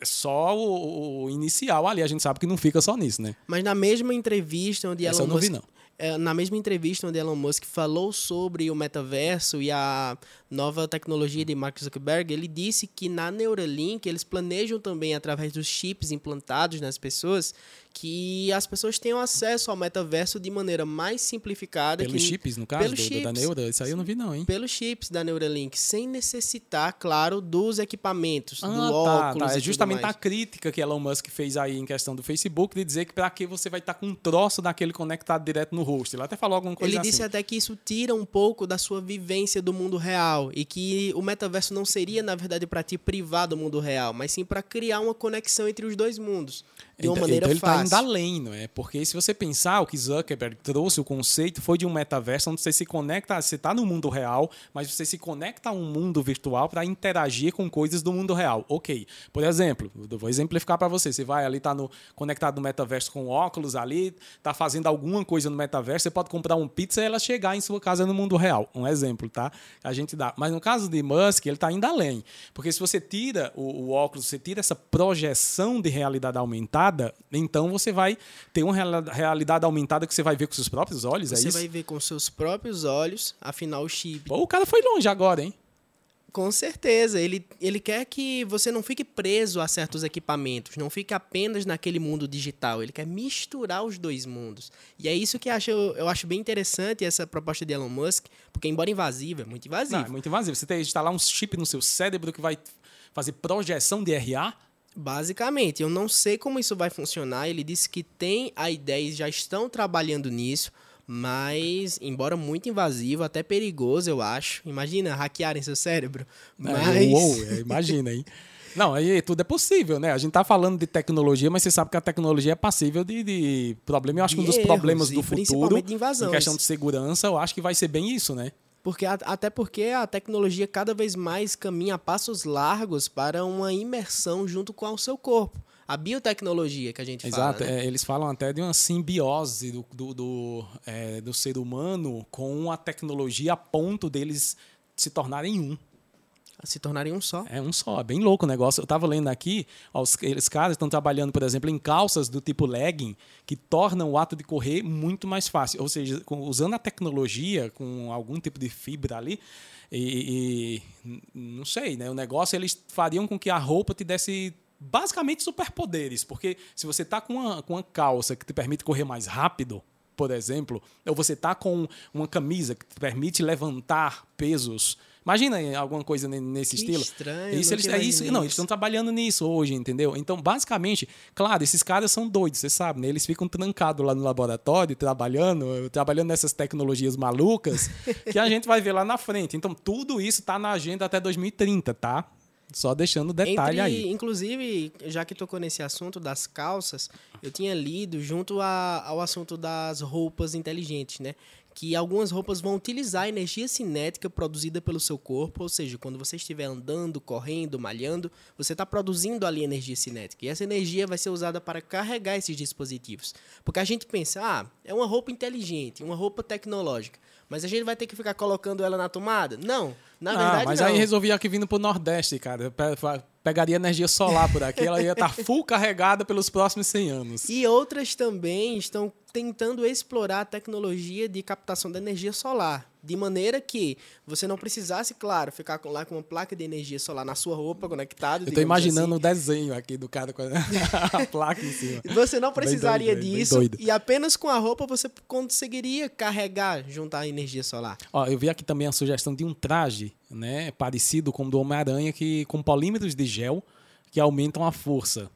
Speaker 1: É só o, o inicial ali, a gente sabe que não fica só nisso, né?
Speaker 2: Mas na mesma entrevista onde
Speaker 1: Essa
Speaker 2: Elon
Speaker 1: eu não vi, não.
Speaker 2: é, na mesma entrevista onde Elon Musk falou sobre o metaverso e a nova tecnologia de Mark Zuckerberg, ele disse que na Neuralink eles planejam também através dos chips implantados nas pessoas que as pessoas tenham acesso ao metaverso de maneira mais simplificada
Speaker 1: Pelos
Speaker 2: que,
Speaker 1: chips, no caso,
Speaker 2: pelos
Speaker 1: do- do- da
Speaker 2: chips.
Speaker 1: Neura. Isso aí eu não vi, não, hein?
Speaker 2: pelos chips da Neuralink, sem necessitar, claro, dos equipamentos, do
Speaker 1: Ah,
Speaker 2: óculos
Speaker 1: tá, tá.
Speaker 2: e
Speaker 1: É
Speaker 2: tudo
Speaker 1: justamente a crítica que Elon Musk fez aí em questão do Facebook de dizer que para que você vai estar com um troço daquele conectado direto no rosto. Ele até falou alguma coisa
Speaker 2: Ele
Speaker 1: assim.
Speaker 2: disse até que isso tira um pouco da sua vivência do mundo real e que o metaverso não seria, na verdade, para te privar do mundo real, mas sim para criar uma conexão entre os dois mundos de uma
Speaker 1: Então-
Speaker 2: maneira
Speaker 1: então ele
Speaker 2: fácil.
Speaker 1: está indo além, não é? Porque se você pensar, o que Zuckerberg trouxe, o conceito foi de um metaverso onde você se conecta, você está no mundo real, mas você se conecta a um mundo virtual para interagir com coisas do mundo real. Ok. Por exemplo, eu vou exemplificar para você. Você vai ali, está no, conectado no metaverso com óculos ali, está fazendo alguma coisa no metaverso, você pode comprar um pizza e ela chegar em sua casa no mundo real. Um exemplo, tá? A gente dá. Mas no caso de Musk, ele está indo além. Porque se você tira o, o óculos, você tira essa projeção de realidade aumentada, então você vai ter uma realidade aumentada que você vai ver com seus próprios olhos, é
Speaker 2: Você
Speaker 1: isso?
Speaker 2: vai ver com seus próprios olhos, afinal o chip.
Speaker 1: Pô, o cara foi longe agora, hein?
Speaker 2: Com certeza, ele, ele quer que você não fique preso a certos equipamentos, não fique apenas naquele mundo digital. Ele quer misturar os dois mundos. E é isso que eu acho, eu acho bem interessante essa proposta de Elon Musk, porque embora invasiva, é muito invasiva.
Speaker 1: Não, é muito invasivo. Você tem que instalar um chip no seu cérebro que vai fazer projeção de RA.
Speaker 2: Basicamente, eu não sei como isso vai funcionar. Ele disse que tem a ideia e já estão trabalhando nisso, mas, embora muito invasivo, até perigoso, eu acho. Imagina hackearem seu cérebro. Mas.
Speaker 1: É, uou, é, imagina, hein? Não, aí tudo é possível, né? A gente tá falando de tecnologia, mas você sabe que a tecnologia é passível de, de problema. Eu acho que um dos
Speaker 2: erros
Speaker 1: problemas do futuro,
Speaker 2: de
Speaker 1: em
Speaker 2: invasões.
Speaker 1: questão de segurança, eu acho que vai ser bem isso, né?
Speaker 2: Porque, até porque a tecnologia cada vez mais caminha a passos largos para uma imersão junto com o seu corpo. A biotecnologia que a gente
Speaker 1: Exato.
Speaker 2: fala. né?
Speaker 1: é, eles falam até de uma simbiose do, do, do, é, do ser humano com a tecnologia a ponto deles se tornarem um.
Speaker 2: Se tornarem um só.
Speaker 1: É um só, é bem louco o negócio. Eu estava lendo aqui, ó, os, eles caras estão trabalhando, por exemplo, em calças do tipo legging, que tornam o ato de correr muito mais fácil. Ou seja, com- usando a tecnologia, com algum tipo de fibra ali, e, e- não sei, né? O negócio eles fariam com que a roupa te desse basicamente superpoderes, porque se você tá com uma, com uma calça que te permite correr mais rápido, por exemplo, ou você tá com uma camisa que te permite levantar pesos. Imagina aí alguma coisa ne- nesse
Speaker 2: Que
Speaker 1: estilo.
Speaker 2: estranho,
Speaker 1: Isso, eles, é isso, não, eles estão trabalhando nisso hoje, entendeu? Então, basicamente, claro, esses caras são doidos, você sabe, né? Eles ficam trancados lá no laboratório, trabalhando, trabalhando nessas tecnologias malucas que a gente vai ver lá na frente. Então, tudo isso está na agenda até 2030, tá? Só deixando o detalhe
Speaker 2: Entre,
Speaker 1: aí.
Speaker 2: Inclusive, já que tocou nesse assunto das calças, eu tinha lido junto a- ao assunto das roupas inteligentes, né? Que algumas roupas vão utilizar a energia cinética produzida pelo seu corpo, ou seja, quando você estiver andando, correndo, malhando, você está produzindo ali energia cinética. E essa energia vai ser usada para carregar esses dispositivos. Porque a gente pensa, ah, é uma roupa inteligente, uma roupa tecnológica. Mas a gente vai ter que ficar colocando ela na tomada? Não. Na
Speaker 1: Ah,
Speaker 2: verdade,
Speaker 1: mas
Speaker 2: não.
Speaker 1: aí resolvi aqui vindo pro Nordeste, cara. Pegaria energia solar por aqui, ela ia estar full carregada pelos próximos 100 anos.
Speaker 2: E outras também estão tentando explorar a tecnologia de captação da energia solar. De maneira que você não precisasse, claro, ficar com- lá com uma placa de energia solar na sua roupa conectada.
Speaker 1: Eu
Speaker 2: digamos
Speaker 1: imaginando
Speaker 2: assim.
Speaker 1: o desenho aqui do cara com a, placa em cima.
Speaker 2: Você não precisaria
Speaker 1: doido,
Speaker 2: disso e apenas com a roupa você conseguiria carregar, juntar a energia solar.
Speaker 1: Ó, eu vi aqui também a sugestão de um traje, né, parecido com o do Homem-Aranha, que com polímeros de gel que aumentam a força.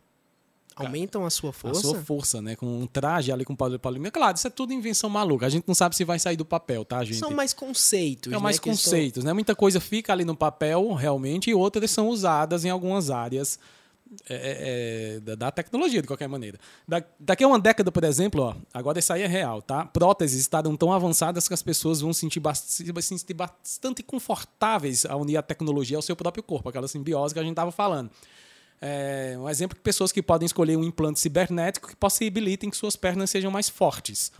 Speaker 2: Aumentam a sua força?
Speaker 1: A sua força, né? Com um traje ali com poli- polímero. Claro, isso é tudo invenção maluca. A gente não sabe se vai sair do papel, tá, gente?
Speaker 2: São mais conceitos.
Speaker 1: É
Speaker 2: né,
Speaker 1: mais
Speaker 2: que estão-
Speaker 1: conceitos, né? Muita coisa fica ali no papel, realmente, e outras são usadas em algumas áreas é, é, da, da tecnologia, de qualquer maneira. Da- daqui a uma década, por exemplo, ó, agora isso aí é real, tá? Próteses estarão tão avançadas que as pessoas vão sentir bas- se sentir bastante confortáveis a unir a tecnologia ao seu próprio corpo, aquela simbiose que a gente estava falando. É, um exemplo de pessoas que podem escolher um implante cibernético que possibilitem que suas pernas sejam mais fortes.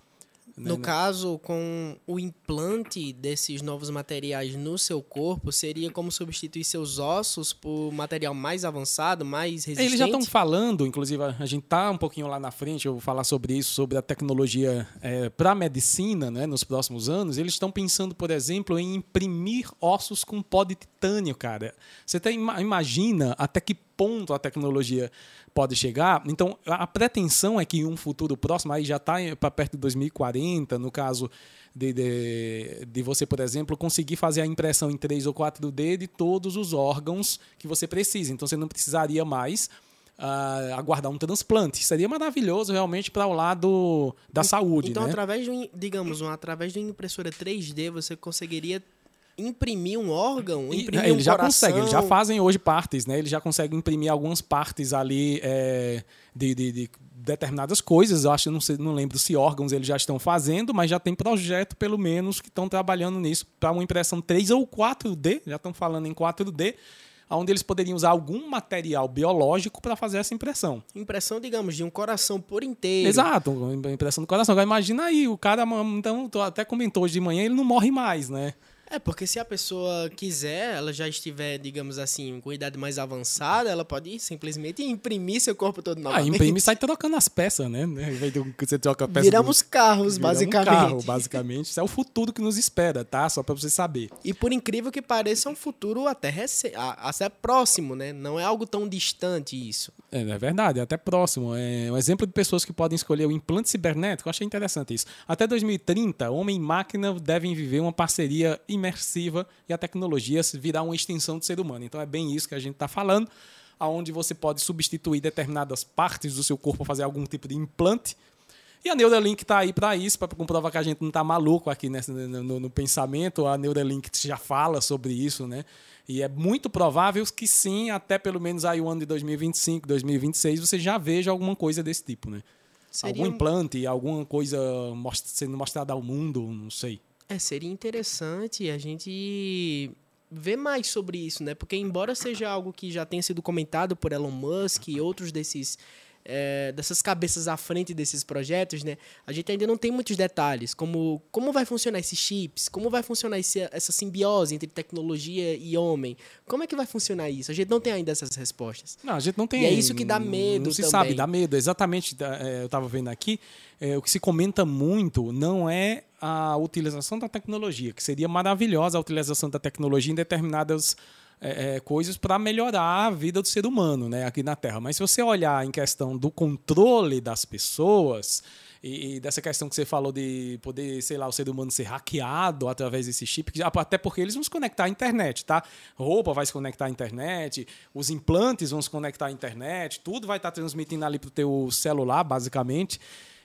Speaker 2: No caso, com o implante desses novos materiais no seu corpo, seria como substituir seus ossos por material mais avançado, mais resistente?
Speaker 1: Eles já estão falando, inclusive a gente está um pouquinho lá na frente, eu vou falar sobre isso, sobre a tecnologia para a medicina né, nos próximos anos. Eles estão pensando, por exemplo, em imprimir ossos com pó de titânio, cara. Você até ima- imagina até que ponto a tecnologia pode chegar. Então, a pretensão é que em um futuro próximo, aí já está para perto de 2040, no caso de, de, de você, por exemplo, conseguir fazer a impressão em 3 ou 4D de todos os órgãos que você precisa. Então, você não precisaria mais ah, aguardar um transplante. Seria maravilhoso realmente para o lado da saúde.
Speaker 2: Então,
Speaker 1: né?
Speaker 2: através de um, digamos, um, através de uma impressora 3D, você conseguiria imprimir um órgão,
Speaker 1: E,
Speaker 2: imprimir
Speaker 1: né,
Speaker 2: um
Speaker 1: eles já
Speaker 2: coração.
Speaker 1: conseguem, eles já fazem hoje partes, né? Eles já conseguem imprimir algumas partes ali é, de, de- de determinadas coisas. Eu acho, não, sei, não lembro se órgãos eles já estão fazendo, mas já tem projeto, pelo menos, que estão trabalhando nisso para uma impressão 3 ou 4D. Já estão falando em 4D, onde eles poderiam usar algum material biológico para fazer essa impressão.
Speaker 2: Impressão, digamos, de um coração por inteiro.
Speaker 1: Exato, impressão do coração. Agora imagina aí, o cara, então, até comentou hoje de manhã, ele não morre mais, né?
Speaker 2: É, porque se a pessoa quiser, ela já estiver, digamos assim, com idade mais avançada, ela pode simplesmente imprimir seu corpo todo
Speaker 1: Ah,
Speaker 2: novamente.
Speaker 1: imprime e sai trocando as peças, né? Ao invés de você troca a peça
Speaker 2: Viramos carros,
Speaker 1: Viramos
Speaker 2: basicamente.
Speaker 1: carro, basicamente. Isso é o futuro que nos espera, tá? Só para você saber.
Speaker 2: E por incrível que pareça, é um futuro até, rece- até próximo, né? Não é algo tão distante isso.
Speaker 1: É, é verdade, é até próximo. É um exemplo de pessoas que podem escolher o implante cibernético. Eu achei interessante isso. Até 2030, homem e máquina devem viver uma parceria imersiva e a tecnologia virá uma extensão do ser humano. Então é bem isso que a gente está falando, aonde você pode substituir determinadas partes do seu corpo, fazer algum tipo de implante. E a Neuralink está aí para isso, para comprovar que a gente não está maluco aqui nesse, no, no- no pensamento. A Neuralink já fala sobre isso, né? E é muito provável que sim, até pelo menos aí o ano de 2025, 2026, você já veja alguma coisa desse tipo, né?
Speaker 2: Seria,
Speaker 1: Algum implante, alguma coisa most- sendo mostrada ao mundo, não sei.
Speaker 2: É, seria interessante a gente ver mais sobre isso, né? Porque embora seja algo que já tenha sido comentado por Elon Musk e outros desses é, dessas cabeças à frente desses projetos, né? A gente ainda não tem muitos detalhes, como como vai funcionar esses chips, como vai funcionar esse, essa simbiose entre tecnologia e homem, como é que vai funcionar isso? A gente não tem ainda essas respostas.
Speaker 1: Não, a gente não tem.
Speaker 2: E é isso que dá medo
Speaker 1: Não se
Speaker 2: também.
Speaker 1: sabe, dá medo. Exatamente. é, Eu estava vendo aqui. é, o que se comenta muito não é a utilização da tecnologia, que seria maravilhosa a utilização da tecnologia em determinadas é, é, coisas para melhorar a vida do ser humano né, aqui na Terra. Mas se você olhar em questão do controle das pessoas. E, e dessa questão que você falou de poder, sei lá, o ser humano ser hackeado através desse chip, até porque eles vão se conectar à internet, tá? Roupa vai se conectar à internet, os implantes vão se conectar à internet, tudo vai estar transmitindo ali pro teu celular, basicamente.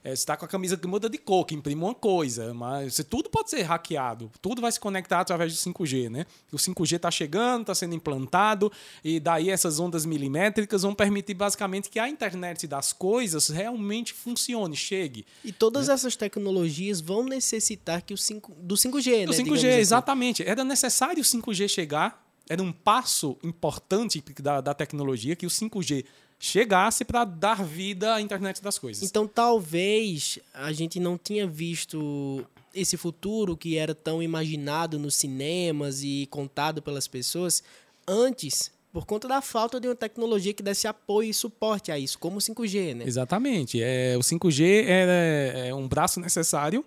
Speaker 1: É, você está com a camisa que muda de cor, que imprime uma coisa, mas você, tudo pode ser hackeado, tudo vai se conectar através do 5G, né? O 5G está chegando, está sendo implantado, e daí essas ondas milimétricas vão permitir basicamente que a internet das coisas realmente funcione, chegue.
Speaker 2: E todas né? essas tecnologias vão necessitar que o 5, do 5G,
Speaker 1: do
Speaker 2: né?
Speaker 1: Do 5G, assim. exatamente. Era necessário o 5G chegar, era um passo importante da, da tecnologia que o 5G chegasse para dar vida à internet das coisas.
Speaker 2: Então, talvez a gente não tinha visto esse futuro que era tão imaginado nos cinemas e contado pelas pessoas antes por conta da falta de uma tecnologia que desse apoio e suporte a isso, como o 5G, né?
Speaker 1: Exatamente. É, o 5G é, é um braço necessário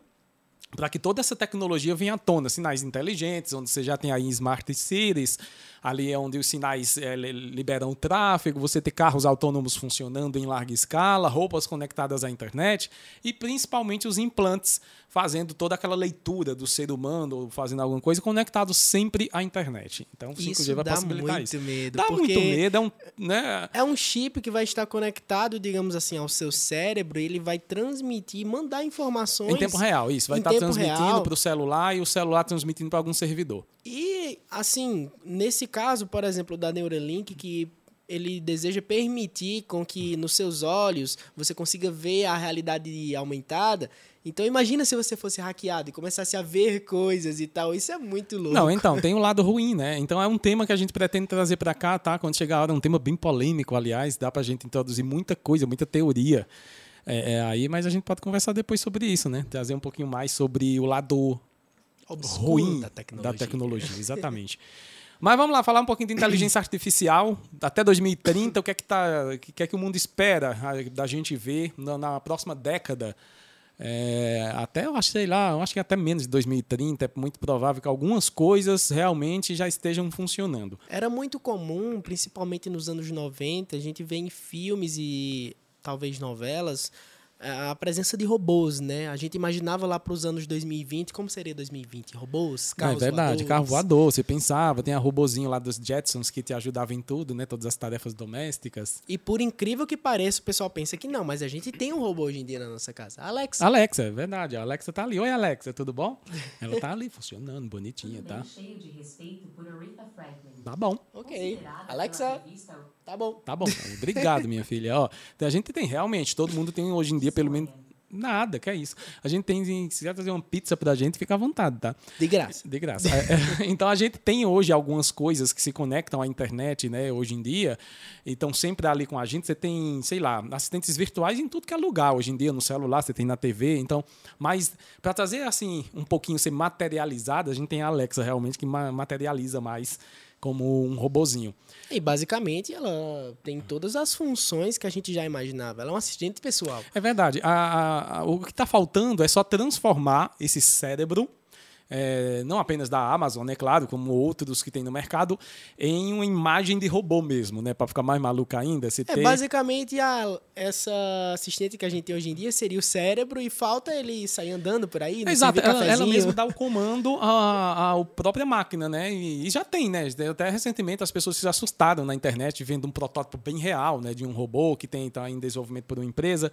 Speaker 1: para que toda essa tecnologia venha à tona, sinais inteligentes, onde você já tem aí smart cities, ali é onde os sinais é, liberam o tráfego, você ter carros autônomos funcionando em larga escala, roupas conectadas à internet e principalmente os implantes fazendo toda aquela leitura do ser humano ou fazendo alguma coisa conectado sempre à internet. Então, o 5G
Speaker 2: isso
Speaker 1: vai
Speaker 2: dá
Speaker 1: possibilitar
Speaker 2: muito
Speaker 1: isso.
Speaker 2: Medo,
Speaker 1: dá muito medo, é um, né?
Speaker 2: é um chip que vai estar conectado, digamos assim, ao seu cérebro, e ele vai transmitir, mandar informações
Speaker 1: em tempo real, isso, vai estar transmitindo para o celular e o celular transmitindo para algum servidor.
Speaker 2: E assim, nesse caso, por exemplo, da Neuralink que ele deseja permitir com que nos seus olhos você consiga ver a realidade aumentada. Então imagina se você fosse hackeado e começasse a ver coisas e tal. Isso é muito louco.
Speaker 1: Não, então, tem um lado ruim, né? Então é um tema que a gente pretende trazer para cá, tá? Quando chegar a hora, é um tema bem polêmico, aliás, dá pra gente introduzir muita coisa, muita teoria. É, é aí, mas a gente pode conversar depois sobre isso, né? Trazer um pouquinho mais sobre o lado
Speaker 2: Obscuro
Speaker 1: ruim
Speaker 2: da tecnologia.
Speaker 1: da tecnologia, exatamente. Mas vamos lá, falar um pouquinho de inteligência artificial. Até 2030, o que é que, tá, o que, é que o mundo espera da gente ver na, na próxima década? É, até eu acho, sei lá, eu acho que até menos de 2030 é muito provável que algumas coisas realmente já estejam funcionando.
Speaker 2: Era muito comum, principalmente nos anos 90, a gente vê em filmes e talvez novelas a presença de robôs, né? A gente imaginava lá para os anos 2020, como seria 2020? Robôs, carros
Speaker 1: É verdade,
Speaker 2: voadores.
Speaker 1: carro voador, você pensava, tem a robozinho lá dos Jetsons que te ajudava em tudo, né? Todas as tarefas domésticas.
Speaker 2: E por incrível que pareça, o pessoal pensa que não, mas a gente tem um robô hoje em dia na nossa casa. Alexa.
Speaker 1: Alexa, é verdade. A Alexa tá ali. Oi, Alexa, tudo bom? Ela tá ali funcionando, bonitinha, tá?
Speaker 3: Cheio de respeito por Aretha Franklin.
Speaker 1: Tá bom.
Speaker 2: Ok. Alexa, tá bom.
Speaker 1: Tá bom. Obrigado, minha filha. Ó, a gente tem realmente, todo mundo tem hoje em dia pelo menos nada, que é isso. A gente tem, se quiser fazer uma pizza pra gente, fica à vontade, tá?
Speaker 2: De graça.
Speaker 1: De graça. É, então a gente tem hoje algumas coisas que se conectam à internet, né, hoje em dia, e estão sempre ali com a gente. Você tem, sei lá, assistentes virtuais em tudo que é lugar hoje em dia, no celular, você tem na TV. Então, mas para trazer assim um pouquinho ser materializada, a gente tem a Alexa realmente que ma materializa mais como um robozinho.
Speaker 2: E basicamente ela tem todas as funções que a gente já imaginava. Ela é um assistente pessoal.
Speaker 1: É verdade. A, a, a, o que está faltando é só transformar esse cérebro é, não apenas da Amazon, é claro, como outros que tem no mercado, em uma imagem de robô mesmo, né? Para ficar mais maluca ainda. Você
Speaker 2: É,
Speaker 1: ter...
Speaker 2: basicamente, a, essa assistente que a gente tem hoje em dia seria o cérebro e falta ele sair andando por aí, né?
Speaker 1: Exato, ela, ela mesma dá o comando à, à própria máquina, né? E, e já tem, né? Até recentemente as pessoas se assustaram na internet vendo um protótipo bem real, né? De um robô que tem tá em desenvolvimento por uma empresa.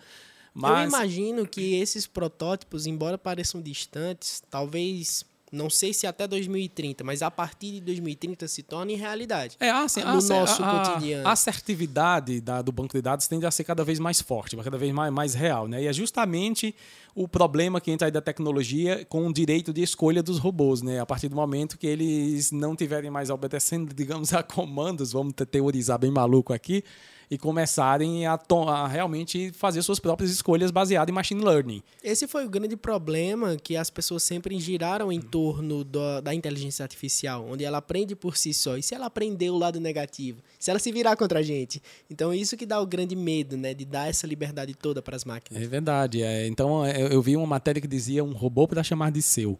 Speaker 2: Eu
Speaker 1: Mas
Speaker 2: imagino que esses protótipos, embora pareçam distantes, talvez, não sei se até 2030, mas a partir de 2030 se tornem realidade.
Speaker 1: É, assim,
Speaker 2: no
Speaker 1: a,
Speaker 2: nosso
Speaker 1: a,
Speaker 2: cotidiano.
Speaker 1: A assertividade da, do banco de dados tende a ser cada vez mais forte, cada vez mais, mais real. Né? E é justamente o problema que entra aí da tecnologia com o direito de escolha dos robôs. Né? A partir do momento que eles não tiverem mais obedecendo, digamos, a comandos, vamos teorizar bem maluco aqui, e começarem a, a, realmente fazer suas próprias escolhas baseadas em machine learning.
Speaker 2: Esse foi o grande problema que as pessoas sempre giraram em torno do, da inteligência artificial, onde ela aprende por si só. E se ela aprender o lado negativo? Se ela se virar contra a gente? Então, isso que dá o grande medo, né? De dar essa liberdade toda para as máquinas.
Speaker 1: É verdade. É. Então, eu, eu vi uma matéria que dizia um robô para chamar de seu.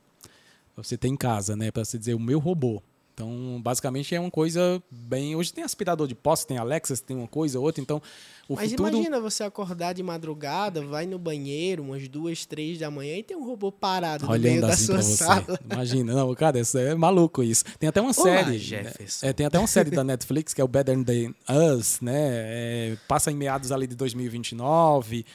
Speaker 1: Você tem em casa, né? Para você dizer o meu robô. Então, basicamente é uma coisa bem. Hoje tem aspirador de pó, tem Alexa, tem uma coisa, outra. Então, o
Speaker 2: Mas
Speaker 1: futuro...
Speaker 2: imagina você acordar de madrugada, vai no banheiro, umas duas, três da manhã e tem um robô parado
Speaker 1: Olhando
Speaker 2: no meio da
Speaker 1: assim
Speaker 2: sua sala.
Speaker 1: Imagina, não, cara, isso é maluco isso. Tem até uma
Speaker 2: Olá,
Speaker 1: série.
Speaker 2: Jefferson.
Speaker 1: É, tem até uma série da Netflix que é o Better Than Us, né? É, passa em meados ali de 2029.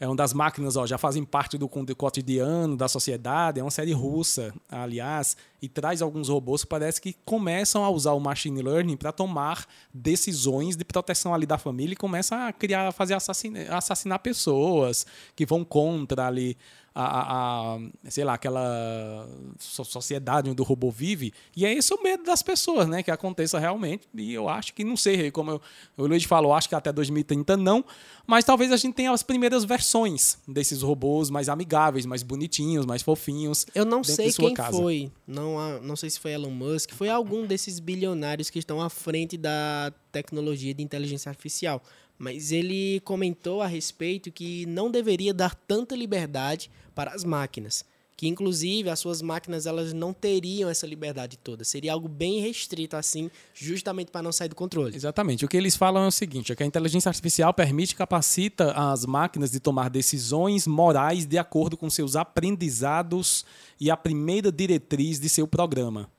Speaker 1: É uma das máquinas, ó, já fazem parte do, cotidiano, da sociedade. É uma série russa, aliás, e traz alguns robôs que parece que começam a usar o machine learning para tomar decisões de proteção ali da família e começam a criar, fazer assassina, assassinar pessoas que vão contra ali a, a- sei lá, aquela so- sociedade onde o robô vive. E é esse o medo das pessoas, né? Que aconteça realmente. E eu acho que, não sei, como eu, o Luiz falou, acho que até 2030 não. Mas talvez a gente tenha as primeiras versões desses robôs mais amigáveis, mais bonitinhos, mais fofinhos.
Speaker 2: Eu não sei quem
Speaker 1: casa.
Speaker 2: foi. Não, não sei se foi Elon Musk. Foi algum desses bilionários que estão à frente da tecnologia de inteligência artificial. Mas ele comentou a respeito que não deveria dar tanta liberdade para as máquinas. Que, inclusive, as suas máquinas elas não teriam essa liberdade toda. Seria algo bem restrito, assim, justamente para não sair do controle.
Speaker 1: Exatamente. O que eles falam é o seguinte: é que a inteligência artificial permite capacita as máquinas de tomar decisões morais de acordo com seus aprendizados e a primeira diretriz de seu programa.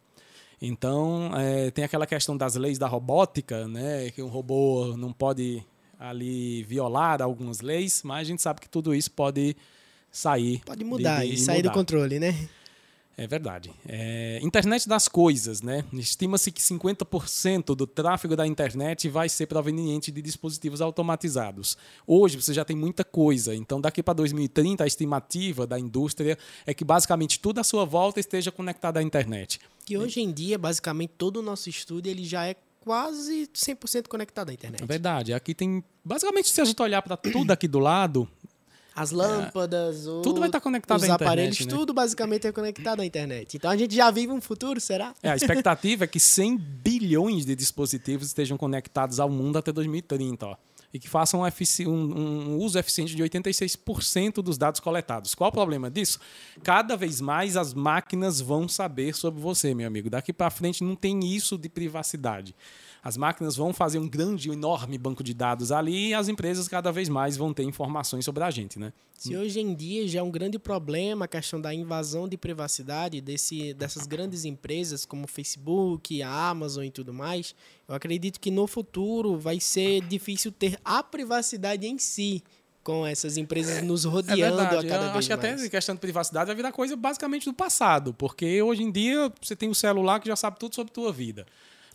Speaker 1: Então, é, tem aquela questão das leis da robótica, né? Que um robô não pode ali violar algumas leis, mas a gente sabe que tudo isso pode sair.
Speaker 2: Pode mudar
Speaker 1: de- de-
Speaker 2: e sair do
Speaker 1: mudar.
Speaker 2: controle, né?
Speaker 1: É verdade. É, internet das coisas, né? Estima-se que 50% do tráfego da internet vai ser proveniente de dispositivos automatizados. Hoje você já tem muita coisa, então daqui para 2030 a estimativa da indústria é que basicamente tudo à sua volta esteja conectado à internet.
Speaker 2: Que hoje em dia, basicamente, todo o nosso estúdio ele já é quase 100% conectado à internet.
Speaker 1: É verdade. Aqui tem. Basicamente, se a gente olhar para tudo aqui do lado,
Speaker 2: As lâmpadas, o-
Speaker 1: É. Tudo vai estar conectado
Speaker 2: os
Speaker 1: à internet,
Speaker 2: aparelhos,
Speaker 1: né?
Speaker 2: tudo basicamente é conectado à internet. Então a gente já vive um futuro, será?
Speaker 1: é, a expectativa é que 100 bilhões de dispositivos estejam conectados ao mundo até 2030. Ó. E que façam um, um- um uso eficiente de 86% dos dados coletados. Qual o problema disso? Cada vez mais as máquinas vão saber sobre você, meu amigo. Daqui para frente não tem isso de privacidade. As máquinas vão fazer um grande, um enorme banco de dados ali e as empresas cada vez mais vão ter informações sobre a gente, né?
Speaker 2: Se hoje em dia já é um grande problema a questão da invasão de privacidade desse, dessas grandes empresas como Facebook, a Amazon e tudo mais, eu acredito que no futuro vai ser difícil ter a privacidade em si com essas empresas nos
Speaker 1: É
Speaker 2: rodeando
Speaker 1: verdade.
Speaker 2: a cada
Speaker 1: Eu
Speaker 2: vez
Speaker 1: acho que até a questão de privacidade vai virar coisa basicamente do passado, porque hoje em dia você tem um celular que já sabe tudo sobre a tua vida.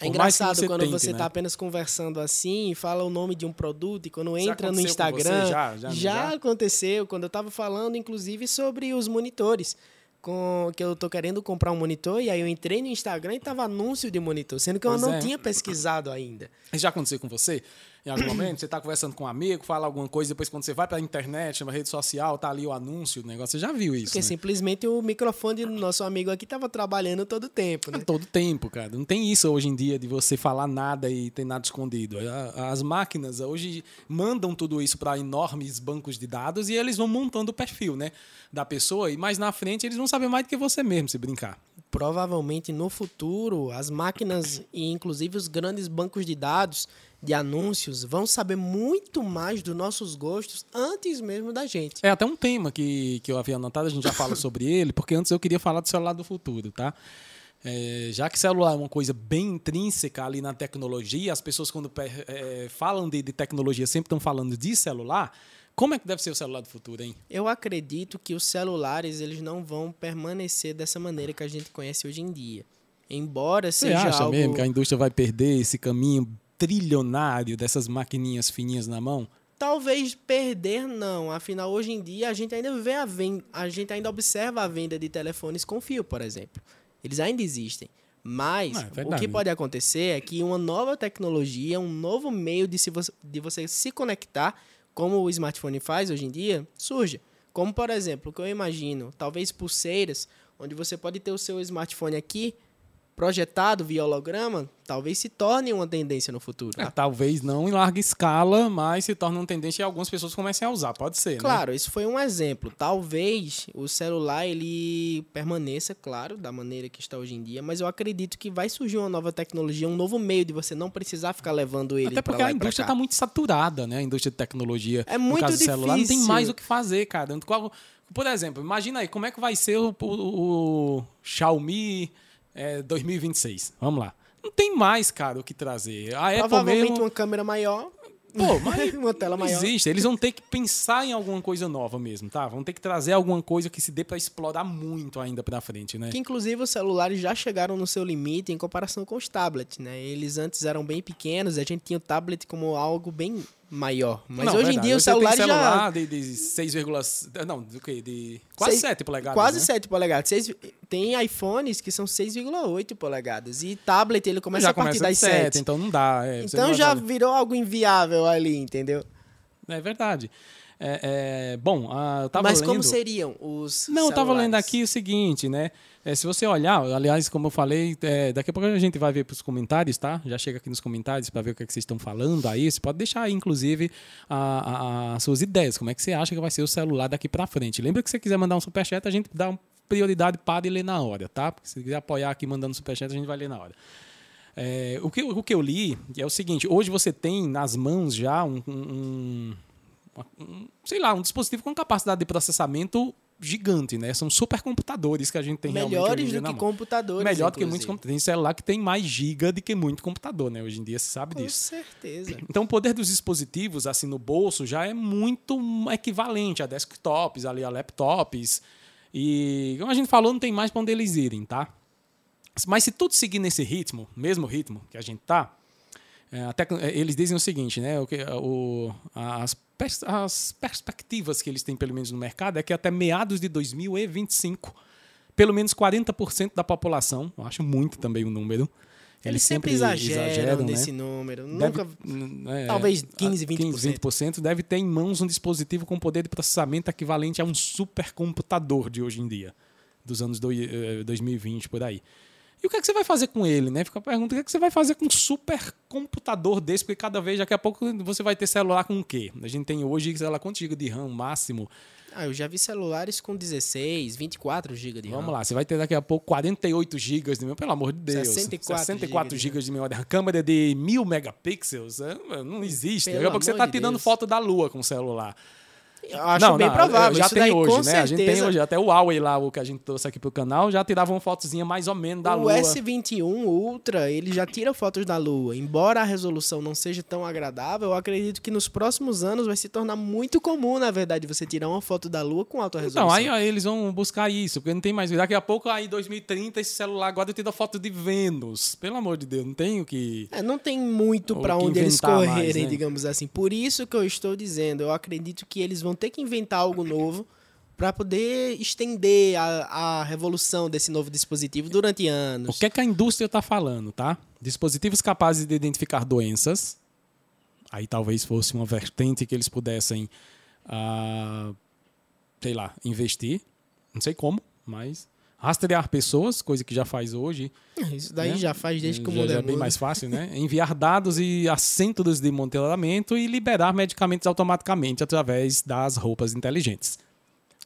Speaker 2: É
Speaker 1: Por
Speaker 2: engraçado quando
Speaker 1: tente,
Speaker 2: você
Speaker 1: né?
Speaker 2: está apenas conversando assim e fala o nome de um produto e quando entra no Instagram
Speaker 1: você já? Já- já?
Speaker 2: aconteceu quando eu estava falando inclusive sobre os monitores com que eu tô querendo comprar um monitor e aí eu entrei no Instagram e tava anúncio de monitor sendo que
Speaker 1: Pois
Speaker 2: eu não
Speaker 1: é.
Speaker 2: tinha pesquisado ainda
Speaker 1: já aconteceu com você? Em algum momento, você está conversando com um amigo, fala alguma coisa, depois quando você vai para a internet, na rede social, tá ali o anúncio, o negócio, você já viu isso,
Speaker 2: porque
Speaker 1: né?
Speaker 2: simplesmente o microfone do nosso amigo aqui tava trabalhando todo o tempo né?
Speaker 1: Todo tempo, cara. Não tem isso hoje em dia de você falar nada e ter nada escondido. As máquinas hoje mandam tudo isso para enormes bancos de dados e eles vão montando o perfil, né, da pessoa e mais na frente eles vão saber mais do que você mesmo, se brincar.
Speaker 2: provavelmente no futuro as máquinas e inclusive os grandes bancos de dados de anúncios vão saber muito mais dos nossos gostos antes mesmo da gente.
Speaker 1: É até um tema que, que eu havia anotado, a gente já fala sobre ele, porque antes eu queria falar do celular do futuro, tá? É, já que celular é uma coisa bem intrínseca ali na tecnologia, as pessoas quando é, falam de, de tecnologia sempre estão falando de celular, como é que deve ser o celular do futuro, hein?
Speaker 2: Eu acredito que os celulares eles não vão permanecer dessa maneira que a gente conhece hoje em dia. Embora
Speaker 1: Você
Speaker 2: seja
Speaker 1: acha
Speaker 2: algo
Speaker 1: mesmo que a indústria vai perder esse caminho trilionário dessas maquininhas fininhas na mão?
Speaker 2: Talvez perder não, afinal hoje em dia a gente ainda vê a venda, a gente ainda observa a venda de telefones com fio, por exemplo. Eles ainda existem. Mas
Speaker 1: Ah, é
Speaker 2: o que pode acontecer é que uma nova tecnologia, um novo meio de, se você, de você se conectar, como o smartphone faz hoje em dia, surge. Como, por exemplo, o que eu imagino, talvez pulseiras, onde você pode ter o seu smartphone aqui, projetado via holograma, talvez se torne uma tendência no futuro.
Speaker 1: É, talvez não em larga escala, mas se torna uma tendência e algumas pessoas comecem a usar, pode ser, né?
Speaker 2: Claro, isso foi um exemplo. Talvez o celular ele permaneça, claro, da maneira que está hoje em dia, mas eu acredito que vai surgir uma nova tecnologia, um novo meio de você não precisar ficar levando ele
Speaker 1: Até porque a indústria está muito saturada, né? A indústria de tecnologia.
Speaker 2: É
Speaker 1: no
Speaker 2: muito
Speaker 1: caso do celular, não tem
Speaker 2: difícil.
Speaker 1: mais o que fazer, cara. Por exemplo, imagina aí, como é que vai ser o, o- o Xiaomi é, 2026? Vamos lá. Não tem mais, cara, o que trazer. A Apple
Speaker 2: Provavelmente
Speaker 1: mesmo...
Speaker 2: uma câmera maior.
Speaker 1: Pô, mas
Speaker 2: uma tela maior.
Speaker 1: existe. Eles vão ter que pensar em alguma coisa nova mesmo, tá? Vão ter que trazer alguma coisa que se dê pra explorar muito ainda pra frente, né?
Speaker 2: Que inclusive os celulares já chegaram no seu limite em comparação com os tablets, né? Eles antes eram bem pequenos, a gente tinha o tablet como algo bem maior. Mas
Speaker 1: Não,
Speaker 2: hoje
Speaker 1: verdade.
Speaker 2: em dia
Speaker 1: tem
Speaker 2: celulares
Speaker 1: celular
Speaker 2: já
Speaker 1: de, de 6, não, do que? De quase
Speaker 2: Seis-
Speaker 1: 7 polegadas,
Speaker 2: quase
Speaker 1: né?
Speaker 2: 7 polegadas. Seis- tem iPhones que são 6,8 polegadas e tablet ele começa
Speaker 1: já
Speaker 2: a partir
Speaker 1: começa
Speaker 2: das
Speaker 1: de 7,
Speaker 2: 7.
Speaker 1: então não dá. é,
Speaker 2: Então
Speaker 1: não
Speaker 2: já virou algo inviável ali, entendeu?
Speaker 1: É verdade. É, é, bom, ah, eu tava
Speaker 2: Mas
Speaker 1: lendo...
Speaker 2: como seriam os
Speaker 1: Não, eu tava
Speaker 2: celulares?
Speaker 1: lendo aqui o seguinte, né? É, se você olhar, aliás, como eu falei, é, daqui a pouco a gente vai ver pros comentários, tá? Já chega aqui nos comentários para ver o que, é que vocês estão falando aí. Você pode deixar aí, inclusive, a- a- as suas ideias. Como é que você acha que vai ser o celular daqui para frente? Lembra que se você quiser mandar um superchat, a gente dá uma prioridade para e ler na hora, tá? Porque se você quiser apoiar aqui mandando superchat, a gente vai ler na hora. É, o, que, o que eu li é o seguinte: hoje você tem nas mãos já um, um- um- sei lá, um dispositivo com capacidade de processamento gigante, né? São supercomputadores que a gente tem
Speaker 2: Melhores do que computadores.
Speaker 1: Melhor do que muitos computadores. Tem celular que tem mais giga do que muito computador, né? Hoje em dia se sabe
Speaker 2: Com
Speaker 1: disso.
Speaker 2: certeza.
Speaker 1: Então, o poder dos dispositivos, assim, no bolso, já é muito equivalente a desktops, ali, a laptops. E, como a gente falou, não tem mais para onde eles irem, tá? Mas se tudo seguir nesse ritmo, mesmo ritmo que a gente tá, é, até é, eles dizem o seguinte, né? O o, as, pers- as perspectivas que eles têm, pelo menos no mercado, é que até meados de 2025, pelo menos 40% da população, eu acho muito também o número.
Speaker 2: Eles, sempre exageram, nesse número.
Speaker 1: Deve-
Speaker 2: Nunca.
Speaker 1: é,
Speaker 2: talvez
Speaker 1: a-
Speaker 2: 15, 20%.
Speaker 1: 15, 20% deve ter em mãos um dispositivo com poder de processamento equivalente a um supercomputador de hoje em dia, dos anos do, eh, 2020 por aí. E o que, é que você vai fazer com ele, né? Fica a pergunta: o que, é que você vai fazer com um supercomputador desse? Porque cada vez, daqui a pouco, você vai ter celular com o quê? A gente tem hoje, sei lá, quanto giga de RAM máximo?
Speaker 2: Ah, eu já vi celulares com 16, 24 GB de
Speaker 1: Vamos
Speaker 2: RAM.
Speaker 1: lá, você vai ter daqui a pouco 48 GB de memória, pelo amor de Deus.
Speaker 2: 64
Speaker 1: 64
Speaker 2: gigas de
Speaker 1: GB de memória. A câmera de mil megapixels, é, não existe.
Speaker 2: Pelo
Speaker 1: daqui a pouco você está tirando
Speaker 2: Deus.
Speaker 1: foto da lua com o celular.
Speaker 2: Eu acho
Speaker 1: não,
Speaker 2: bem
Speaker 1: não,
Speaker 2: provável.
Speaker 1: Já
Speaker 2: Isso
Speaker 1: tem hoje, né?
Speaker 2: certeza.
Speaker 1: A gente tem hoje. Até o Huawei lá, o que a gente trouxe aqui pro canal, já tirava uma fotozinha mais ou menos da
Speaker 2: o
Speaker 1: lua.
Speaker 2: S21 Ultra, ele já tira fotos da Lua. Embora a resolução não seja tão agradável, eu acredito que nos próximos anos vai se tornar muito comum, na verdade, você tirar uma foto da Lua com alta resolução.
Speaker 1: Então, aí ó, eles vão buscar isso, porque não tem mais. Daqui a pouco, aí em 2030, esse celular agora tira foto de Vênus. Pelo amor de Deus, não tem o que.
Speaker 2: É, não tem muito
Speaker 1: O
Speaker 2: pra
Speaker 1: que
Speaker 2: onde eles correrem,
Speaker 1: mais, né?
Speaker 2: digamos assim. Por isso que eu estou dizendo, eu acredito que eles vão ter que inventar algo novo para poder estender a, a revolução desse novo dispositivo durante
Speaker 1: O
Speaker 2: anos.
Speaker 1: que é que a indústria está falando, tá? Dispositivos capazes de identificar doenças. Aí talvez fosse uma vertente que eles pudessem, ah, sei lá, investir. Não sei como, mas rastrear pessoas, coisa que já faz hoje.
Speaker 2: Isso daí
Speaker 1: né?
Speaker 2: já faz desde que o mundo
Speaker 1: já
Speaker 2: é
Speaker 1: é bem
Speaker 2: mundo.
Speaker 1: mais fácil, né? Enviar dados e a centros de monitoramento e liberar medicamentos automaticamente através das roupas inteligentes.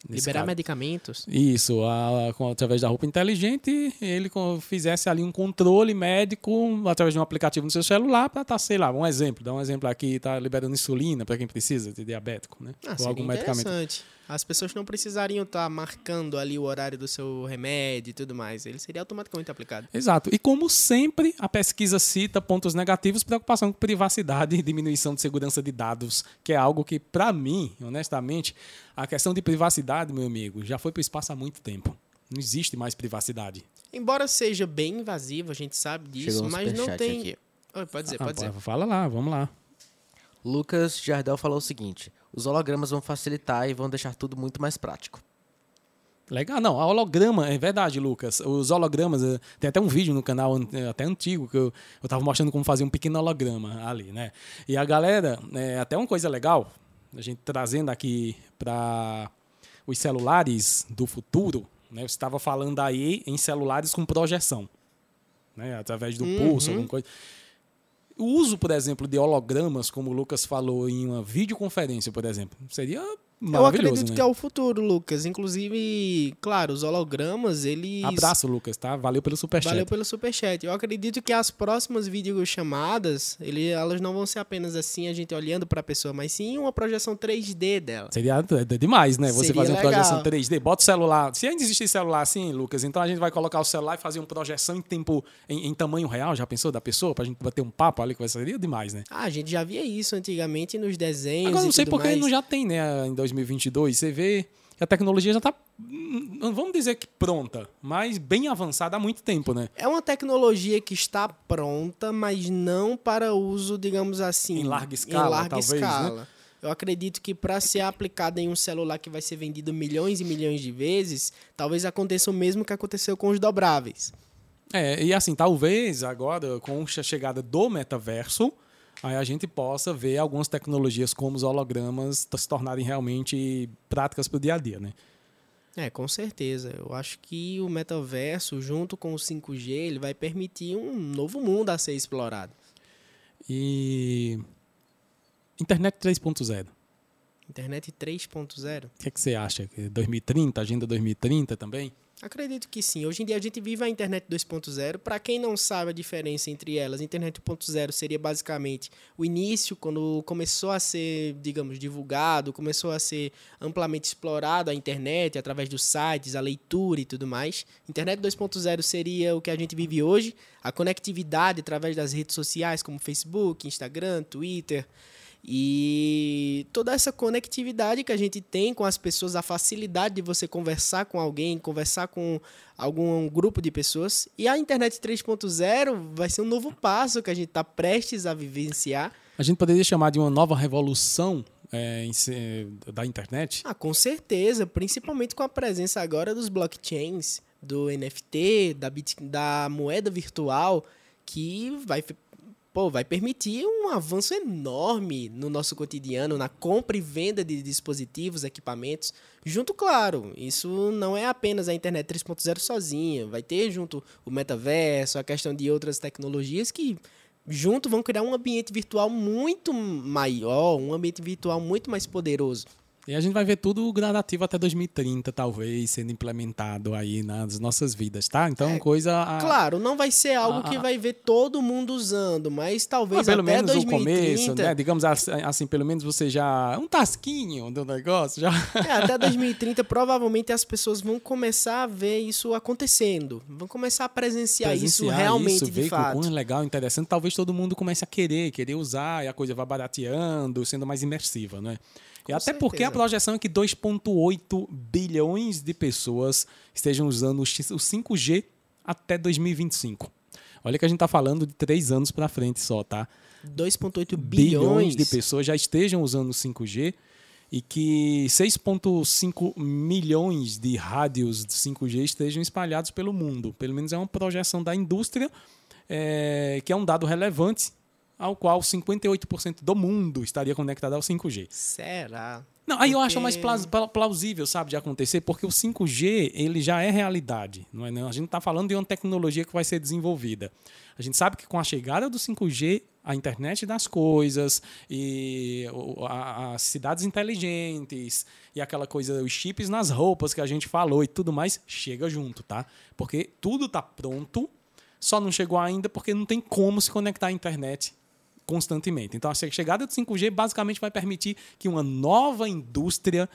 Speaker 1: Nesse
Speaker 2: Liberar
Speaker 1: caso.
Speaker 2: medicamentos.
Speaker 1: Isso, a- com- através da roupa inteligente, ele fizesse ali um controle médico através de um aplicativo no seu celular para estar, sei lá, um exemplo, dá um exemplo aqui, tá liberando insulina para quem precisa de diabético, né?
Speaker 2: Ah,
Speaker 1: Ou algum medicamento.
Speaker 2: interessante. As pessoas não precisariam estar marcando ali o horário do seu remédio e tudo mais. Ele seria automaticamente aplicado.
Speaker 1: Exato. E como sempre, a pesquisa cita pontos negativos, preocupação com privacidade e diminuição de segurança de dados, que é algo que, para mim, honestamente, a questão de privacidade, meu amigo, já foi para o espaço há muito tempo. Não existe mais privacidade.
Speaker 2: Embora seja bem invasivo, a gente sabe disso,
Speaker 4: um
Speaker 2: mas não tem.
Speaker 4: aqui.
Speaker 2: Oi, pode dizer,
Speaker 1: Ah,
Speaker 2: pode dizer.
Speaker 1: Fala lá, vamos lá.
Speaker 4: Lucas Jardel falou o seguinte: os hologramas vão facilitar e vão deixar tudo muito mais prático.
Speaker 1: Legal, não, a holograma, é verdade, Lucas. Os hologramas, eh, tem até um vídeo no canal an- eh, até antigo que eu, eu tava mostrando como fazer um pequeno holograma ali, né? E a galera, é, até uma coisa legal, a gente trazendo aqui para os celulares do futuro, né? Você estava falando aí em celulares com projeção, né? Através do pulso, alguma coisa. O uso, por exemplo, de hologramas, como o Lucas falou em uma videoconferência, por exemplo, seria
Speaker 2: Eu acredito
Speaker 1: né?
Speaker 2: que é o futuro, Lucas. Inclusive, claro, os hologramas, eles.
Speaker 1: Abraço, Lucas, tá? Valeu pelo superchat.
Speaker 2: Valeu pelo superchat. Eu acredito que as próximas videochamadas, ele, elas não vão ser apenas assim, a gente olhando para a pessoa, mas sim uma projeção 3D dela.
Speaker 1: Seria demais, né? Você
Speaker 2: Seria
Speaker 1: fazer uma
Speaker 2: legal.
Speaker 1: projeção 3D. Bota o celular. Se ainda existir celular assim, Lucas, então a gente vai colocar o celular e fazer uma projeção em tempo, em, em tamanho real. Já pensou da pessoa? Pra gente bater um papo ali, que seria demais, né?
Speaker 2: Ah, a gente já via isso antigamente nos desenhos.
Speaker 1: Agora não sei porque
Speaker 2: mais.
Speaker 1: não já tem, né? Em 2022. Você vê que a tecnologia já tá, hum, não vamos dizer que pronta, mas bem avançada há muito tempo, né?
Speaker 2: É uma tecnologia que está pronta, mas não para uso, digamos assim,
Speaker 1: Em larga escala,
Speaker 2: Em larga
Speaker 1: talvez, né?
Speaker 2: escala. Eu acredito que para ser aplicada em um celular que vai ser vendido milhões e milhões de vezes, talvez aconteça o mesmo que aconteceu com os dobráveis.
Speaker 1: É, e assim, talvez agora, com a chegada do metaverso, aí a gente possa ver algumas tecnologias como os hologramas se tornarem realmente práticas para o dia a dia, né?
Speaker 2: É, com certeza. Eu acho que o metaverso, junto com o 5G, ele vai permitir um novo mundo a ser explorado.
Speaker 1: E. Internet 3.0.
Speaker 2: Internet 3.0.
Speaker 1: O que, é que você acha? Que 2030, Agenda 2030 também?
Speaker 2: Acredito que sim. Hoje em dia a gente vive a internet 2.0. Para quem não sabe a diferença entre elas, a internet 1.0 seria basicamente o início, quando começou a ser, digamos, divulgado, começou a ser amplamente explorado a internet através dos sites, a leitura e tudo mais. Internet 2.0 seria o que a gente vive hoje, a conectividade através das redes sociais como Facebook, Instagram, Twitter. E toda essa conectividade que a gente tem com as pessoas, a facilidade de você conversar com alguém, conversar com algum grupo de pessoas. E a internet 3.0 vai ser um novo passo que a gente está prestes a vivenciar.
Speaker 1: A gente poderia chamar de uma nova revolução é, se- da internet?
Speaker 2: Ah, com certeza, principalmente com a presença agora dos blockchains, do NFT, da, bit, da moeda virtual, que vai, pô, vai permitir um avanço enorme no nosso cotidiano, na compra e venda de dispositivos, equipamentos. Junto, claro, isso não é apenas a internet 3.0 sozinha, vai ter junto o metaverso, a questão de outras tecnologias que junto vão criar um ambiente virtual muito maior, um ambiente virtual muito mais poderoso.
Speaker 1: E a gente vai ver tudo gradativo até 2030, talvez, sendo implementado aí nas nossas vidas, tá? Então,
Speaker 2: É,
Speaker 1: coisa. a-
Speaker 2: Claro, não vai ser algo
Speaker 1: Ah,
Speaker 2: que vai ver todo mundo usando, mas talvez
Speaker 1: Mas pelo
Speaker 2: até
Speaker 1: menos
Speaker 2: 2030,
Speaker 1: o começo, né? Digamos assim, assim, pelo menos você já. Um tasquinho do negócio, já.
Speaker 2: É, até 2030 provavelmente as pessoas vão começar a ver isso acontecendo, vão começar a presenciar, isso
Speaker 1: presenciar
Speaker 2: realmente
Speaker 1: isso,
Speaker 2: de
Speaker 1: ver
Speaker 2: fato.
Speaker 1: quão legal, interessante, talvez todo mundo comece a querer, querer usar, e a coisa vai barateando, sendo mais imersiva, né? E
Speaker 2: Com
Speaker 1: até porque a
Speaker 2: certeza.
Speaker 1: projeção é que 2,8 bilhões de pessoas estejam usando o 5G até 2025. Olha que a gente está falando de três anos para frente só, tá?
Speaker 2: 2.8
Speaker 1: bilhões
Speaker 2: bilhões
Speaker 1: de pessoas já estejam usando o 5G e que 6,5 milhões de rádios de 5G estejam espalhados pelo mundo. Pelo menos é uma projeção da indústria, é, que é um dado relevante, ao qual 58% do mundo estaria conectado ao 5G.
Speaker 2: Será?
Speaker 1: Não, aí eu acho mais
Speaker 2: Porque-
Speaker 1: plaus- pla- plausível, sabe, de acontecer, porque o 5G, ele já é realidade, não é? não? A gente está falando de uma tecnologia que vai ser desenvolvida. A gente sabe que com a chegada do 5G, a internet das coisas e as cidades inteligentes e aquela coisa, os chips nas roupas que a gente falou e tudo mais, chega junto, tá? Porque tudo está pronto, só não chegou ainda porque não tem como se conectar à internet constantemente. Então, a chegada do 5G basicamente vai permitir que uma nova indústria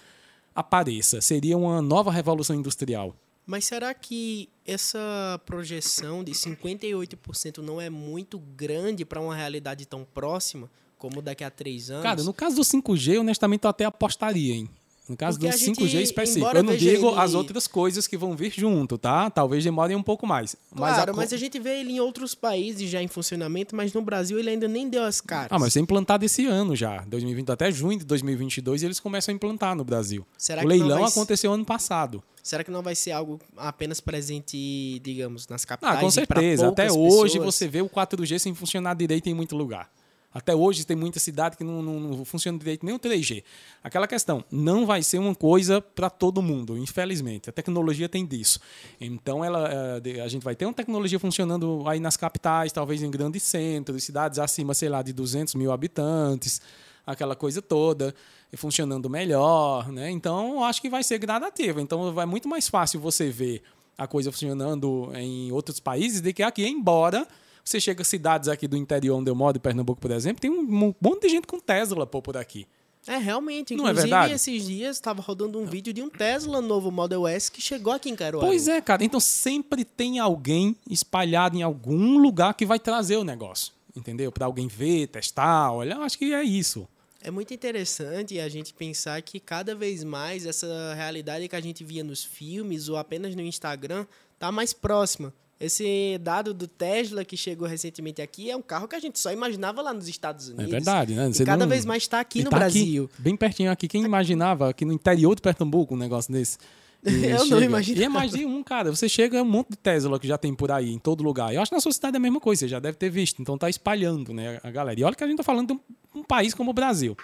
Speaker 1: apareça. Seria uma nova revolução industrial.
Speaker 2: Mas será que essa projeção de 58% não é muito grande para uma realidade tão próxima como daqui a três anos?
Speaker 1: Cara, no caso do 5G, honestamente, eu até apostaria, hein? No caso
Speaker 2: Porque
Speaker 1: do
Speaker 2: a gente,
Speaker 1: 5G específico.
Speaker 2: embora
Speaker 1: Eu não digo
Speaker 2: ele-
Speaker 1: as outras coisas que vão vir junto, tá? Talvez demorem um pouco mais. Mas
Speaker 2: Claro,
Speaker 1: a...
Speaker 2: mas a gente vê ele em outros países já em funcionamento, mas no Brasil ele ainda nem deu as caras.
Speaker 1: Ah, mas é implantado esse ano já. 2020, até junho de 2022 eles começam a implantar no Brasil.
Speaker 2: Será
Speaker 1: o leilão
Speaker 2: vai-
Speaker 1: aconteceu ano passado.
Speaker 2: Será que não vai ser algo apenas presente, digamos, nas capitais?
Speaker 1: Ah, com certeza. Até
Speaker 2: poucas
Speaker 1: hoje
Speaker 2: pessoas?
Speaker 1: você vê o 4G sem funcionar direito em muito lugar. Até hoje tem muita cidade que não, não- não funciona direito nem o 3G. Aquela questão, não vai ser uma coisa para todo mundo, infelizmente. A tecnologia tem disso. Então ela, eh, a gente vai ter uma tecnologia funcionando aí nas capitais, talvez em grandes centros, cidades acima, sei lá, de 200 mil habitantes. aquela coisa toda, funcionando melhor, né? Então, acho que vai ser gradativo. Então, vai muito mais fácil você ver a coisa funcionando em outros países do que aqui, embora você chega a cidades aqui do interior onde eu moro, em Pernambuco, por exemplo, tem um monte de gente com Tesla pô, por aqui.
Speaker 2: É, realmente.
Speaker 1: Não é
Speaker 2: Inclusive,
Speaker 1: verdade?
Speaker 2: esses dias estava rodando um vídeo de um Tesla novo Model S que chegou aqui em Caruaru.
Speaker 1: Pois é, cara. Então sempre tem alguém espalhado em algum lugar que vai trazer o negócio. Entendeu? Para alguém ver, testar. Olha, eu acho que é isso.
Speaker 2: É muito interessante a gente pensar que cada vez mais essa realidade que a gente via nos filmes ou apenas no Instagram tá mais próxima. Esse dado do Tesla que chegou recentemente aqui é um carro que a gente só imaginava lá nos Estados Unidos.
Speaker 1: É verdade, né?
Speaker 2: E
Speaker 1: Você
Speaker 2: cada
Speaker 1: não-
Speaker 2: vez mais está aqui
Speaker 1: E
Speaker 2: no
Speaker 1: tá
Speaker 2: Brasil.
Speaker 1: bem pertinho aqui. Quem imaginava aqui no interior de Pernambuco um negócio desse? E
Speaker 2: Eu não
Speaker 1: chega-
Speaker 2: imaginava.
Speaker 1: E é mais de um, cara. Você chega, é um monte de Tesla que já tem por aí, em todo lugar. Eu acho que na sua cidade é a mesma coisa, você já deve ter visto. Então tá espalhando, né, a galera. E olha que a gente tá falando de um, um país como o Brasil.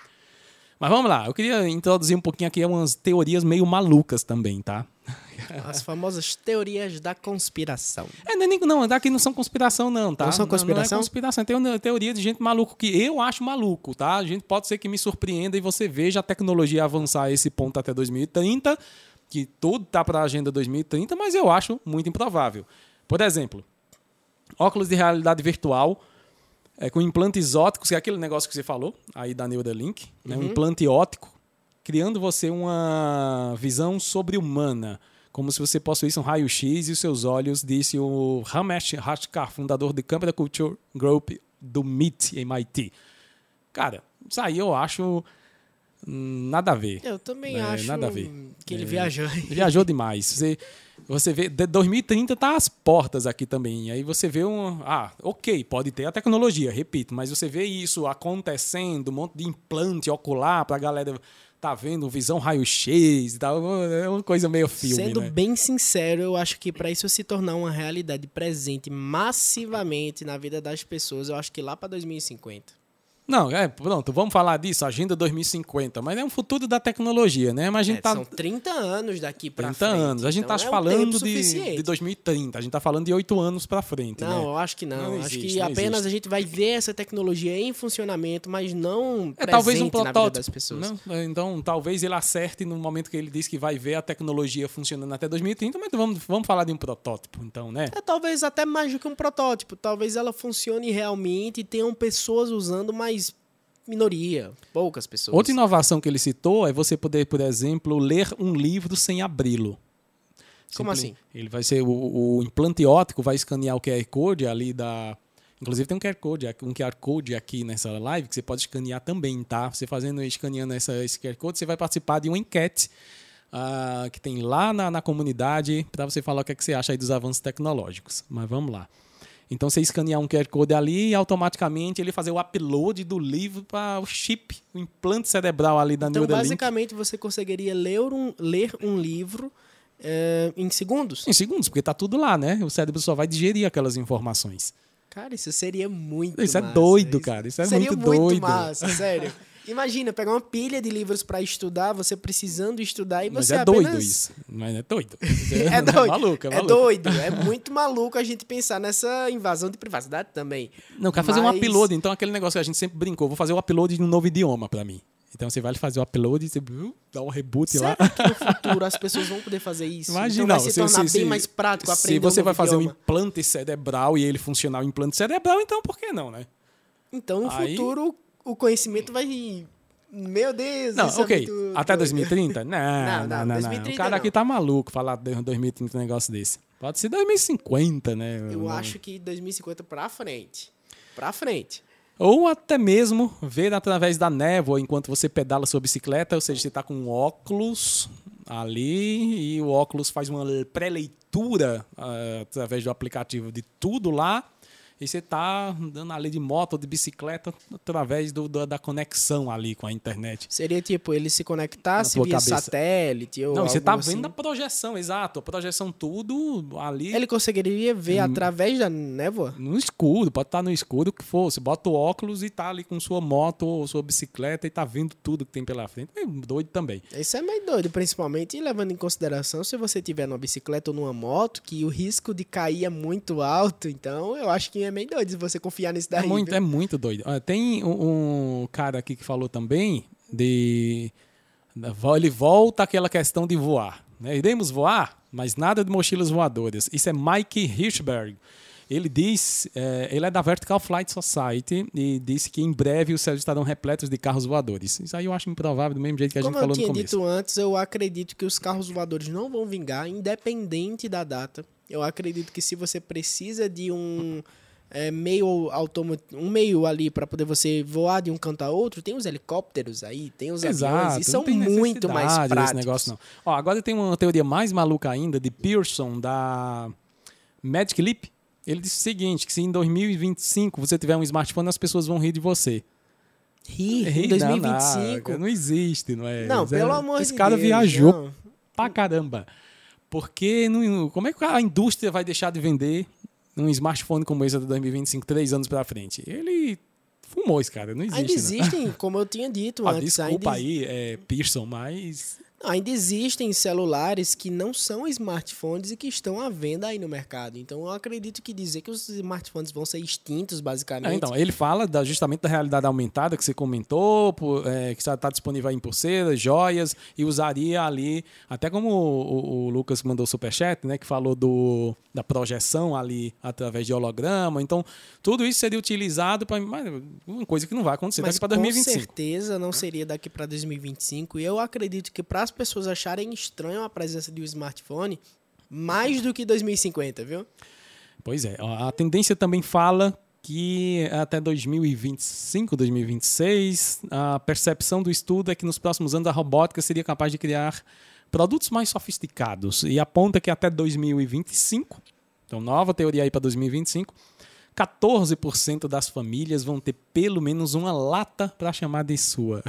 Speaker 1: Mas vamos lá, eu queria introduzir um pouquinho aqui umas teorias meio malucas também, tá?
Speaker 2: As famosas teorias da conspiração.
Speaker 1: É, não, é não, daqui não são conspiração, não, tá?
Speaker 2: Não são conspiração?
Speaker 1: Não, é conspiração. Tem uma teoria de gente maluco que eu acho maluco, tá? A gente pode ser que me surpreenda e você veja a tecnologia avançar a esse ponto até 2030, que tudo tá para a agenda 2030, mas eu acho muito improvável. Por exemplo, óculos de realidade virtual é, com implantes óticos, que é aquele negócio que você falou aí da Neuralink, né? um implante óptico, criando você uma visão sobre-humana, como se você possuísse um raio-x e os seus olhos, disse o Ramesh Hashkar, fundador de Campbell Culture Group do MIT, MIT. Cara, isso aí eu acho nada a ver.
Speaker 2: Eu também
Speaker 1: É,
Speaker 2: acho
Speaker 1: nada a ver.
Speaker 2: que ele
Speaker 1: É,
Speaker 2: viajou.
Speaker 1: Viajou demais. Você, você vê, de 2030 tá às portas aqui também. Aí você vê um. Ah, ok, pode ter a tecnologia, repito, mas você vê isso acontecendo, um monte de implante ocular pra galera tá vendo visão raio-x e tal. É uma coisa meio filme,
Speaker 2: Sendo
Speaker 1: né?
Speaker 2: bem sincero, eu acho que para isso se tornar uma realidade presente massivamente na vida das pessoas, eu acho que lá para 2050.
Speaker 1: Não, é, pronto, vamos falar disso, Agenda 2050, mas é um futuro da tecnologia, né? Mas a gente
Speaker 2: É,
Speaker 1: tá.
Speaker 2: São 30 anos daqui para
Speaker 1: 30
Speaker 2: frente.
Speaker 1: anos. A gente
Speaker 2: então
Speaker 1: tá
Speaker 2: é um
Speaker 1: falando
Speaker 2: tempo
Speaker 1: de, de 2030. A gente tá falando de 8 anos pra frente,
Speaker 2: Não,
Speaker 1: né?
Speaker 2: eu acho que não.
Speaker 1: Não
Speaker 2: acho
Speaker 1: existe,
Speaker 2: que
Speaker 1: não
Speaker 2: apenas
Speaker 1: existe.
Speaker 2: a gente vai ver essa tecnologia em funcionamento, mas não
Speaker 1: É talvez um
Speaker 2: presente na vida
Speaker 1: protótipo.
Speaker 2: das pessoas.
Speaker 1: Não? É, Então, talvez ele acerte no momento que ele diz que vai ver a tecnologia funcionando até 2030, mas vamos, vamos falar de um protótipo, então, né?
Speaker 2: É talvez até mais do que um protótipo. Talvez ela funcione realmente e tenham pessoas usando, mas minoria, poucas pessoas.
Speaker 1: Outra inovação que ele citou é você poder, por exemplo, ler um livro sem abri-lo.
Speaker 2: Como assim?
Speaker 1: Ele vai ser o, o implante óptico vai escanear o QR Code ali da Inclusive tem um QR Code, um QR Code aqui nessa live que você pode escanear também, tá? Você fazendo escaneando essa, esse QR Code, você vai participar de uma enquete ah, que tem lá na, na comunidade para você falar o que, é que você acha aí dos avanços tecnológicos. Mas vamos lá. Então você escanear um QR Code ali e automaticamente ele fazer o upload do livro para o chip, o implante cerebral ali da
Speaker 2: Então,
Speaker 1: Neuralink.
Speaker 2: basicamente, você conseguiria ler um, ler um livro eh, em segundos?
Speaker 1: Em segundos, porque tá tudo lá, né? O cérebro só vai digerir aquelas informações.
Speaker 2: Cara, isso seria muito
Speaker 1: Isso é
Speaker 2: massa.
Speaker 1: doido, cara. Isso é
Speaker 2: seria
Speaker 1: muito
Speaker 2: muito
Speaker 1: doido.
Speaker 2: massa, sério. Imagina, pegar uma pilha de livros para estudar, você precisando estudar e
Speaker 1: Mas
Speaker 2: você
Speaker 1: é doido
Speaker 2: apenas...
Speaker 1: isso. Mas é doido.
Speaker 2: É doido.
Speaker 1: maluco, é
Speaker 2: é
Speaker 1: maluco.
Speaker 2: doido. É muito maluco a gente pensar nessa invasão de privacidade também.
Speaker 1: Não, quer fazer um
Speaker 2: Mas-
Speaker 1: upload. Então, aquele negócio que a gente sempre brincou. Vou fazer o upload de um novo idioma pra mim. Então, você vai fazer o upload e você uh, dá um reboot
Speaker 2: Será
Speaker 1: lá.
Speaker 2: que no futuro as pessoas vão poder fazer isso?
Speaker 1: Imagina,
Speaker 2: então vai se
Speaker 1: se-
Speaker 2: tornar
Speaker 1: se-
Speaker 2: bem
Speaker 1: se-
Speaker 2: mais prático aprender
Speaker 1: Se você
Speaker 2: um
Speaker 1: vai fazer um
Speaker 2: idioma.
Speaker 1: implante cerebral e ele funcionar o implante cerebral, então por que não, né?
Speaker 2: Então, no
Speaker 1: Aí-
Speaker 2: futuro, o conhecimento vai... Meu Deus,
Speaker 1: Não,
Speaker 2: é
Speaker 1: ok.
Speaker 2: muito
Speaker 1: Até
Speaker 2: doido.
Speaker 1: 2030? Não,
Speaker 2: Não,
Speaker 1: não,
Speaker 2: não,
Speaker 1: não, não.
Speaker 2: 2030
Speaker 1: O cara
Speaker 2: não.
Speaker 1: aqui tá maluco falar de 2030 um negócio desse. Pode ser 2050, né?
Speaker 2: Eu
Speaker 1: Não-
Speaker 2: acho que 2050 pra frente. Pra frente.
Speaker 1: Ou até mesmo ver através da névoa enquanto você pedala sua bicicleta, ou seja, você está com um óculos ali e o óculos faz uma pré-leitura ah, através do aplicativo de tudo lá. E você está andando ali de moto ou de bicicleta através do, da- da conexão ali com a internet.
Speaker 2: Seria tipo, ele se conectasse via
Speaker 1: cabeça.
Speaker 2: satélite ou
Speaker 1: Não, você
Speaker 2: algo
Speaker 1: tá
Speaker 2: assim.
Speaker 1: vendo a projeção, exato. A projeção tudo ali
Speaker 2: Ele conseguiria ver através da névoa?
Speaker 1: no escuro, pode estar no escuro o que for. Você bota o óculos e tá ali com sua moto ou sua bicicleta e tá vendo tudo que tem pela frente. É doido também.
Speaker 2: Isso é meio doido, principalmente levando em consideração se você tiver numa bicicleta ou numa moto, que o risco de cair é muito alto. Então, eu acho que é meio doido se você confiar nisso daí.
Speaker 1: É muito,
Speaker 2: viu?
Speaker 1: é muito doido. Tem um, um cara aqui que falou também de. Ele volta àquela questão de voar. Né? Iremos voar, mas nada de mochilas voadoras. Isso é Mike Hirschberg. Ele diz, é, ele é da Vertical Flight Society e disse que em breve os céus estarão repletos de carros voadores. Isso aí eu acho improvável, do mesmo jeito que a
Speaker 2: Como
Speaker 1: gente
Speaker 2: eu
Speaker 1: falou no
Speaker 2: tinha
Speaker 1: começo.
Speaker 2: dito antes, eu acredito que os carros voadores não vão vingar, independente da data. Eu acredito que se você precisa de um é, meio automo- um meio ali para poder você voar de um canto a outro, tem os helicópteros aí, tem os aviões, e são muito mais práticos.
Speaker 1: negócio, não. Ó, agora tem uma teoria mais maluca ainda de Pearson, da Magic Leap. Ele disse o seguinte, que se em 2025 você tiver um smartphone, as pessoas vão rir de você.
Speaker 2: Rir
Speaker 1: Rir
Speaker 2: em
Speaker 1: não,
Speaker 2: 2025.
Speaker 1: Não, não existe, não é?
Speaker 2: Não,
Speaker 1: Zé-
Speaker 2: pelo amor
Speaker 1: Esse
Speaker 2: de
Speaker 1: cara
Speaker 2: Deus.
Speaker 1: viajou
Speaker 2: não.
Speaker 1: pra caramba. Porque não- como é que a indústria vai deixar de vender um smartphone como esse de 2025, três anos pra frente? Ele fumou esse cara, não existe.
Speaker 2: Ainda
Speaker 1: não.
Speaker 2: existem, como eu tinha dito
Speaker 1: Ah,
Speaker 2: antes,
Speaker 1: desculpa
Speaker 2: ainda,
Speaker 1: aí, é, Pearson, mas
Speaker 2: ainda existem celulares que não são smartphones e que estão à venda aí no mercado. Então eu acredito que dizer que os smartphones vão ser extintos, basicamente.
Speaker 1: É, então, ele fala da- justamente da realidade aumentada que você comentou, por, é, que está disponível aí em pulseiras, joias, e usaria ali, até como o, o- o Lucas mandou o superchat, né, que falou do, da projeção ali através de holograma. Então, tudo isso seria utilizado para uma coisa que não vai acontecer
Speaker 2: Mas
Speaker 1: daqui para
Speaker 2: com
Speaker 1: 2025.
Speaker 2: certeza não seria daqui para 2025. E eu acredito que para as pessoas acharem estranho a presença de um smartphone, mais do que 2050, viu?
Speaker 1: Pois é, a tendência também fala que até 2025, 2026, a percepção do estudo é que nos próximos anos a robótica seria capaz de criar produtos mais sofisticados e aponta que até 2025, então nova teoria aí para 2025, 14% das famílias vão ter pelo menos uma lata para chamar de sua.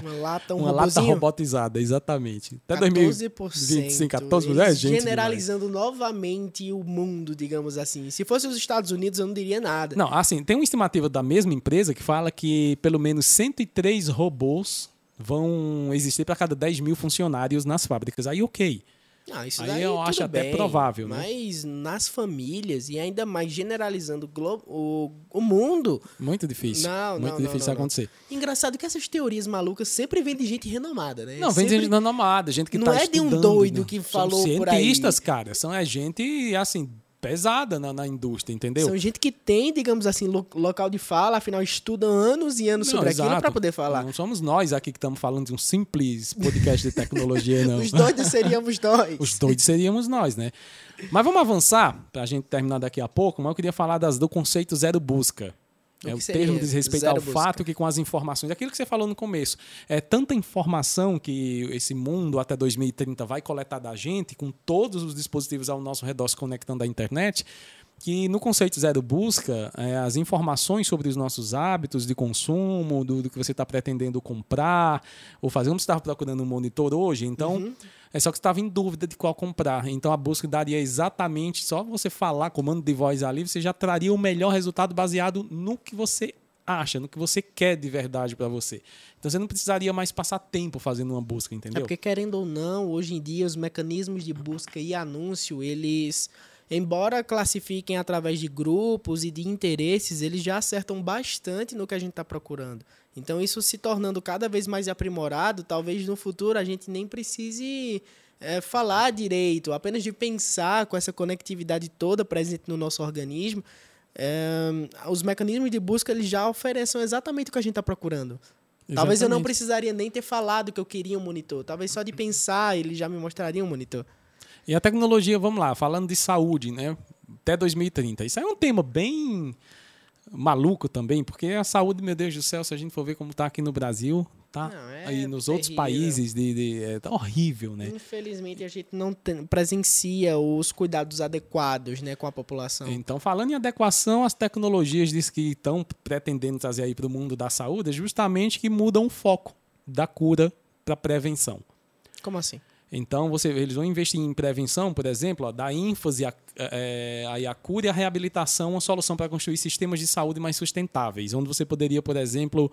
Speaker 2: Uma lata, um
Speaker 1: uma lata robotizada, exatamente. Até
Speaker 2: 14%.
Speaker 1: 2025, 14%, é gente demais.
Speaker 2: generalizando novamente o mundo, digamos assim. Se fosse os Estados Unidos, eu não diria nada.
Speaker 1: Não, assim, tem uma estimativa da mesma empresa que fala que pelo menos 103 robôs vão existir para cada 10 mil funcionários nas fábricas. Aí, ok.
Speaker 2: Ah, isso
Speaker 1: Aí
Speaker 2: daí
Speaker 1: eu acho até
Speaker 2: bem,
Speaker 1: provável, né?
Speaker 2: Mas nas famílias, e ainda mais generalizando o, o, mundo,
Speaker 1: Muito difícil.
Speaker 2: Não,
Speaker 1: muito
Speaker 2: não,
Speaker 1: difícil
Speaker 2: não, não.
Speaker 1: acontecer.
Speaker 2: engraçado que essas teorias malucas sempre vêm de gente renomada, né?
Speaker 1: Não, vem
Speaker 2: sempre...
Speaker 1: gente renomada, gente que
Speaker 2: Não
Speaker 1: tá
Speaker 2: é de um doido
Speaker 1: né?
Speaker 2: que
Speaker 1: São
Speaker 2: falou por aí.
Speaker 1: cientistas, cara. São é gente, assim, pesada na, na indústria, entendeu?
Speaker 2: São gente que tem, digamos assim, lo- local de fala, afinal estudam anos e anos
Speaker 1: Não,
Speaker 2: sobre aquilo
Speaker 1: exato.
Speaker 2: para poder falar.
Speaker 1: Não somos nós aqui que estamos falando de um simples podcast de tecnologia, não.
Speaker 2: Os doidos seríamos nós.
Speaker 1: Os doidos seríamos nós, né? Mas vamos avançar, para a gente terminar daqui a pouco, mas eu queria falar das, do conceito zero busca.
Speaker 2: O
Speaker 1: É, o termo diz respeito ao
Speaker 2: busca?
Speaker 1: fato que com as informações, aquilo que você falou no começo, é tanta informação que esse mundo até 2030 vai coletar da gente, com todos os dispositivos ao nosso redor se conectando à internet, que no conceito zero busca, é, as informações sobre os nossos hábitos de consumo, do, do que você está pretendendo comprar ou fazer, como você estava procurando um monitor hoje, então
Speaker 2: Uhum.
Speaker 1: é só que você estava em dúvida de qual comprar. Então a busca daria exatamente, só você falar comando de voz ali, você já traria o melhor resultado baseado no que você acha, no que você quer de verdade para você. Então você não precisaria mais passar tempo fazendo uma busca,
Speaker 2: É
Speaker 1: entendeu?
Speaker 2: porque, querendo ou não, hoje em dia os mecanismos de busca e anúncio, eles, embora classifiquem através de grupos e de interesses, eles já acertam bastante no que a gente está procurando. Então, isso se tornando cada vez mais aprimorado, talvez no futuro a gente nem precise é, falar direito, apenas de pensar com essa conectividade toda presente no nosso organismo. é, os mecanismos de busca eles já oferecem exatamente o que a gente está procurando. Talvez eu não
Speaker 1: Exatamente.
Speaker 2: precisaria nem ter falado que eu queria um monitor. Talvez só de pensar ele já me mostraria um monitor.
Speaker 1: E a tecnologia, vamos lá, falando de saúde, né? Até 2030. Isso é um tema bem maluco também, porque a saúde, meu Deus do céu, se a gente for ver como está aqui no Brasil, tá
Speaker 2: Não, é
Speaker 1: aí nos outros
Speaker 2: terrível.
Speaker 1: países, de, de- é, tá horrível, né?
Speaker 2: Infelizmente a gente não tem- presencia os cuidados adequados, né, com a população.
Speaker 1: Então, falando em adequação, as tecnologias diz que estão pretendendo trazer aí para o mundo da saúde é justamente que mudam o foco da cura para prevenção.
Speaker 2: Como assim?
Speaker 1: Então, você, eles vão investir em prevenção, por exemplo, ó, dar ênfase à é, à cura e à reabilitação, uma solução para construir sistemas de saúde mais sustentáveis, onde você poderia, por exemplo,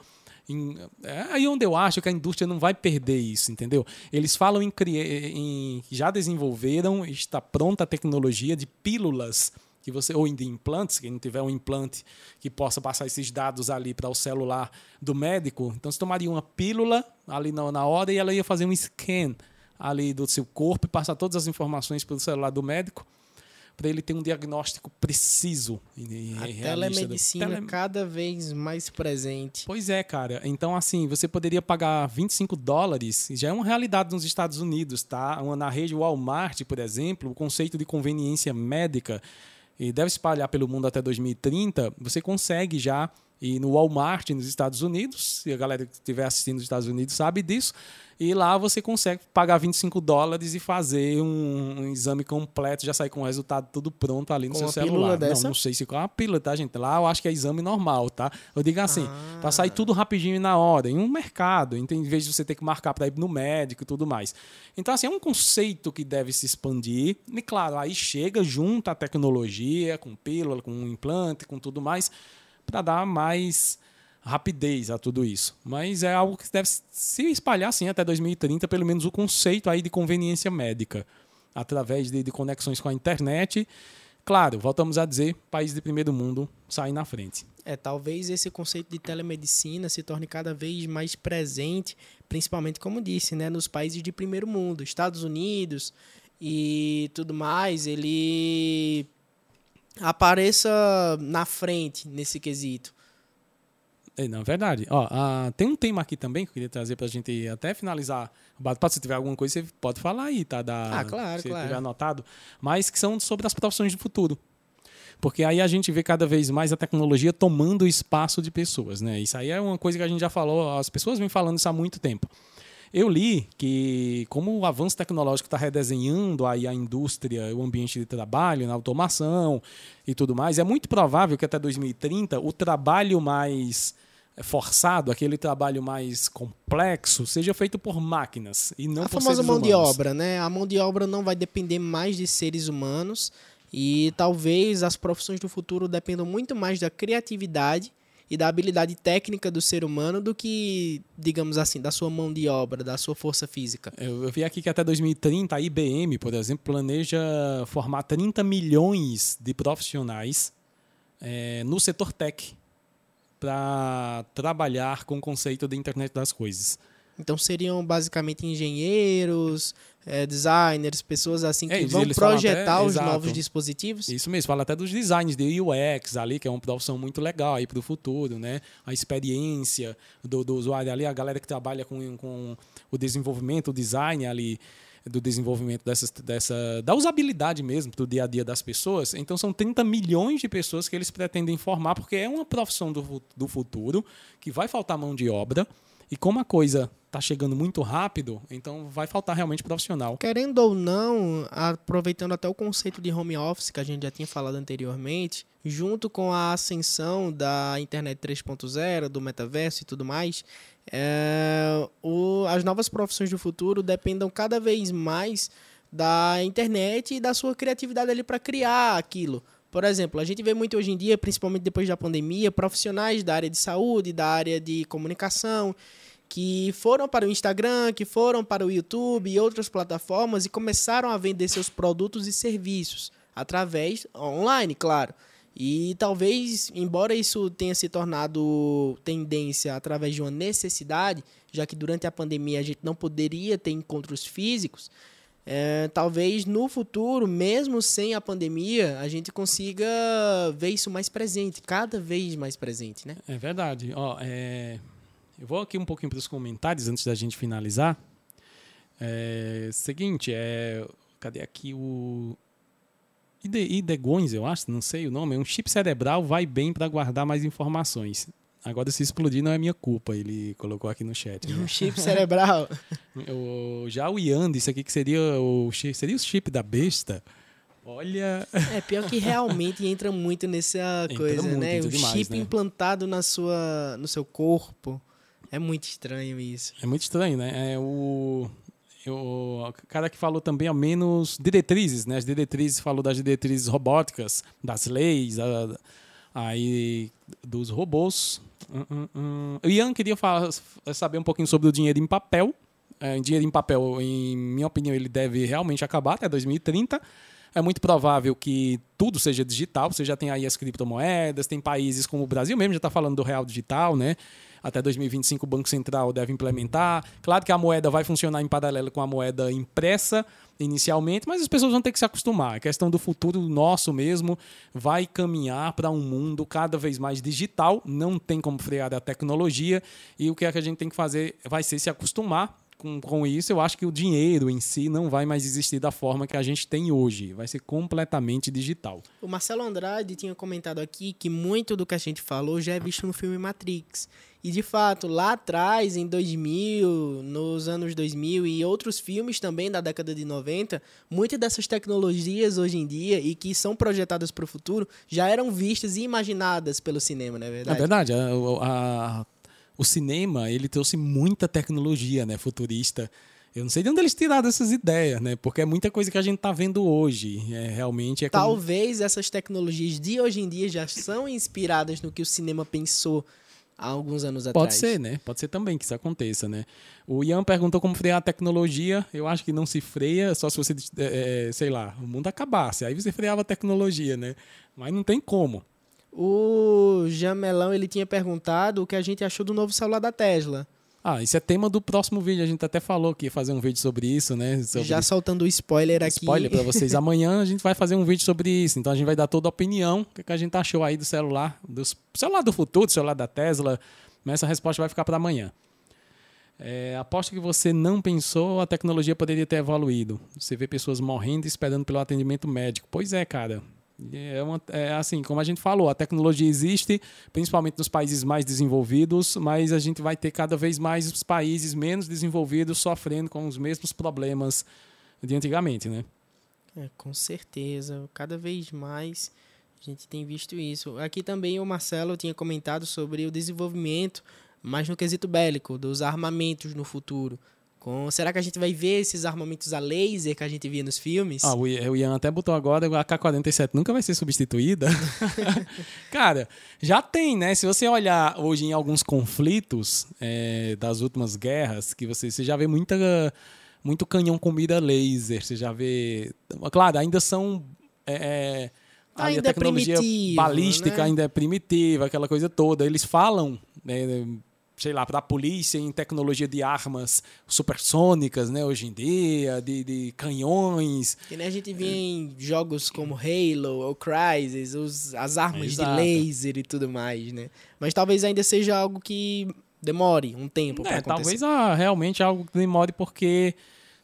Speaker 1: em- é aí onde eu acho que a indústria não vai perder isso, entendeu? Eles falam em, em já desenvolveram, está pronta a tecnologia de pílulas que você ou de implantes, quem não tiver um implante que possa passar esses dados ali para o celular do médico, então você tomaria uma pílula ali na, na hora e ela ia fazer um scan ali do seu corpo e passar todas as informações pelo celular do médico para ele ter um diagnóstico preciso e
Speaker 2: A
Speaker 1: realista do-
Speaker 2: telemedicina
Speaker 1: Tele-
Speaker 2: cada vez mais presente.
Speaker 1: Pois é, cara. Então, assim, você poderia pagar 25 dólares, e já é uma realidade nos Estados Unidos, tá? Uma- Na rede Walmart, por exemplo, o conceito de conveniência médica, e deve espalhar pelo mundo até 2030, você consegue já ir no Walmart nos Estados Unidos, se a galera que estiver assistindo nos Estados Unidos sabe disso, e lá você consegue pagar 25 dólares e fazer um, um exame completo, já sair com o resultado tudo pronto ali no
Speaker 2: Com
Speaker 1: seu celular. Não, não sei se com uma pílula, tá, gente? Lá eu acho que é exame normal, tá? Eu digo assim,
Speaker 2: Ah.
Speaker 1: para sair tudo rapidinho e na hora, em um mercado, então, em vez de você ter que marcar para ir no médico e tudo mais. Então, assim, é um conceito que deve se expandir. E, claro, aí chega junto a tecnologia, com pílula, com implante, com tudo mais, para dar mais rapidez a tudo isso. Mas é algo que deve se espalhar, assim, até 2030, pelo menos o conceito aí de conveniência médica, através de, de conexões com a internet. Claro, voltamos a dizer, país de primeiro mundo sai na frente.
Speaker 2: É, talvez esse conceito de telemedicina se torne cada vez mais presente, principalmente, como disse, né, nos países de primeiro mundo, Estados Unidos e tudo mais, ele apareça na frente nesse quesito.
Speaker 1: É, não, é verdade. Ó, ah, tem um tema aqui também que eu queria trazer pra gente até finalizar. Se tiver alguma coisa, você pode falar aí, tá? Da,
Speaker 2: Ah, claro,
Speaker 1: se
Speaker 2: claro.
Speaker 1: tiver anotado. Mas que são sobre as profissões do futuro. Porque aí a gente vê cada vez mais a tecnologia tomando o espaço de pessoas, né? Isso aí é uma coisa que a gente já falou, as pessoas vêm falando isso há muito tempo. Eu li que, como o avanço tecnológico está redesenhando aí a indústria, o ambiente de trabalho, na automação e tudo mais, é muito provável que até 2030 o trabalho mais forçado, aquele trabalho mais complexo, seja feito por máquinas e não
Speaker 2: a
Speaker 1: por
Speaker 2: famosa
Speaker 1: seres
Speaker 2: mão de
Speaker 1: humanos.
Speaker 2: obra, né? A mão de obra não vai depender mais de seres humanos e talvez as profissões do futuro dependam muito mais da criatividade e da habilidade técnica do ser humano do que, digamos assim, da sua mão de obra, da sua força física.
Speaker 1: Eu, eu vi aqui que até 2030 a IBM, por exemplo, planeja formar 30 milhões de profissionais eh, no setor tech para trabalhar com o conceito de internet das coisas.
Speaker 2: Então seriam basicamente engenheiros, eh, designers, pessoas assim que
Speaker 1: É,
Speaker 2: vão projetar
Speaker 1: até-
Speaker 2: os
Speaker 1: exato.
Speaker 2: novos dispositivos.
Speaker 1: Isso mesmo, fala até dos designs de UX ali, que é uma profissão muito legal aí para o futuro, né? A experiência do, do usuário ali, a galera que trabalha com, com o desenvolvimento, o design ali do desenvolvimento dessas, dessa da usabilidade mesmo do dia a dia das pessoas. Então são 30 milhões de pessoas que eles pretendem formar, porque é uma profissão do, do futuro que vai faltar mão de obra. E como a coisa está chegando muito rápido, então vai faltar realmente profissional.
Speaker 2: Querendo ou não, aproveitando até o conceito de home office que a gente já tinha falado anteriormente, junto com a ascensão da internet 3.0, do metaverso e tudo mais, é, o- as novas profissões do futuro dependam cada vez mais da internet e da sua criatividade ali para criar aquilo. Por exemplo, a gente vê muito hoje em dia, principalmente depois da pandemia, profissionais da área de saúde, da área de comunicação, que foram para o Instagram, que foram para o YouTube e outras plataformas e começaram a vender seus produtos e serviços através online, claro. E talvez, embora isso tenha se tornado tendência através de uma necessidade, já que durante a pandemia a gente não poderia ter encontros físicos, é, talvez no futuro, mesmo sem a pandemia, a gente consiga ver isso mais presente, cada vez mais presente, né?
Speaker 1: É verdade. Ó, é, Eu vou aqui um pouquinho para os comentários antes da gente finalizar. É, seguinte, é, cadê aqui o Ide, Idegões, eu acho, não sei o nome. Um chip cerebral vai bem para guardar mais informações. Agora, se explodir, não é minha culpa. Ele colocou aqui no chat. né?
Speaker 2: Um chip cerebral.
Speaker 1: O- já o Ian disse aqui que seria o, seria o chip da besta. Olha,
Speaker 2: É pior que realmente entra muito nessa coisa,
Speaker 1: muito,
Speaker 2: né? O
Speaker 1: demais,
Speaker 2: chip
Speaker 1: né?
Speaker 2: implantado na sua, no seu corpo. É muito estranho isso.
Speaker 1: É muito estranho, né? É o, o cara que falou também ao menos diretrizes, né? As diretrizes falou das diretrizes robóticas, das leis, a- aí dos robôs. Hum, hum, hum. Ian queria falar- saber um pouquinho sobre o dinheiro em papel. É, dinheiro em papel, em minha opinião, ele deve realmente acabar até 2030. É muito provável que tudo seja digital. Você já tem aí as criptomoedas, tem países como o Brasil mesmo já está falando do real digital, né? Até 2025 o Banco Central deve implementar. Claro que a moeda vai funcionar em paralelo com a moeda impressa inicialmente, mas as pessoas vão ter que se acostumar. A questão do futuro nosso mesmo vai caminhar para um mundo cada vez mais digital. Não tem como frear a tecnologia e o que é que a gente tem que fazer vai ser se acostumar com, com isso, eu acho que o dinheiro em si não vai mais existir da forma que a gente tem hoje. Vai ser completamente digital.
Speaker 2: O Marcelo Andrade tinha comentado aqui que muito do que a gente falou já é visto no filme Matrix. E de fato, lá atrás, em 2000, nos anos 2000 e outros filmes também da década de 90, muitas dessas tecnologias hoje em dia e que são projetadas para o futuro já eram vistas e imaginadas pelo cinema, não é verdade?
Speaker 1: É verdade. A, a, o cinema ele trouxe muita tecnologia né, futurista. Eu não sei de onde eles tiraram essas ideias, né? Porque é muita coisa que a gente está vendo hoje. É, realmente é como...
Speaker 2: Talvez essas tecnologias de hoje em dia já são inspiradas no que o cinema pensou há alguns anos
Speaker 1: Pode
Speaker 2: atrás.
Speaker 1: ser, né? Pode ser também que isso aconteça, né? O Ian perguntou como frear a tecnologia. Eu acho que não se freia, só se você, é, sei lá, o mundo acabasse. Aí você freava a tecnologia, né? Mas não tem como.
Speaker 2: O Jamelão ele tinha perguntado o que a gente achou do novo celular da Tesla.
Speaker 1: Ah, isso é tema do próximo vídeo. A gente até falou que ia fazer um vídeo sobre isso, né? Sobre...
Speaker 2: Já soltando o spoiler aqui.
Speaker 1: Spoiler para vocês. Amanhã a gente vai fazer um vídeo sobre isso. Então a gente vai dar toda a opinião. O que, a gente achou aí do celular, do celular do futuro, do celular da Tesla. Mas essa resposta vai ficar para amanhã. É, aposto que você não pensou a tecnologia poderia ter evoluído. Você vê pessoas morrendo esperando pelo atendimento médico. Pois é, cara. É, uma, é, assim, como a gente falou, a tecnologia existe, principalmente nos países mais desenvolvidos, mas a gente vai ter cada vez mais os países menos desenvolvidos sofrendo com os mesmos problemas de antigamente, né?
Speaker 2: É, com certeza, cada vez mais a gente tem visto isso. Aqui também o Marcelo tinha comentado sobre o desenvolvimento, mais no quesito bélico, dos armamentos no futuro. Com, será que a gente vai ver esses armamentos a laser que a gente via nos filmes?
Speaker 1: Ah, o Ian até botou agora, a K-47 nunca vai ser substituída. Cara, já tem, né? Se você olhar hoje em alguns conflitos é, das últimas guerras, que você, você já vê muita, muito canhão com mira laser, você já vê... Claro, ainda são... É,
Speaker 2: ainda a tecnologia é
Speaker 1: balística
Speaker 2: né?
Speaker 1: ainda é primitiva, aquela coisa toda. Eles falam... Né, sei lá, para a polícia em tecnologia de armas supersônicas, né, hoje em dia, de, de canhões.
Speaker 2: Que nem a gente vê em jogos como Halo ou Crysis, os, as armas
Speaker 1: Exato.
Speaker 2: de laser e tudo mais, né? Mas talvez ainda seja algo que demore um tempo para
Speaker 1: É,
Speaker 2: acontecer.
Speaker 1: talvez ah, realmente algo que demore porque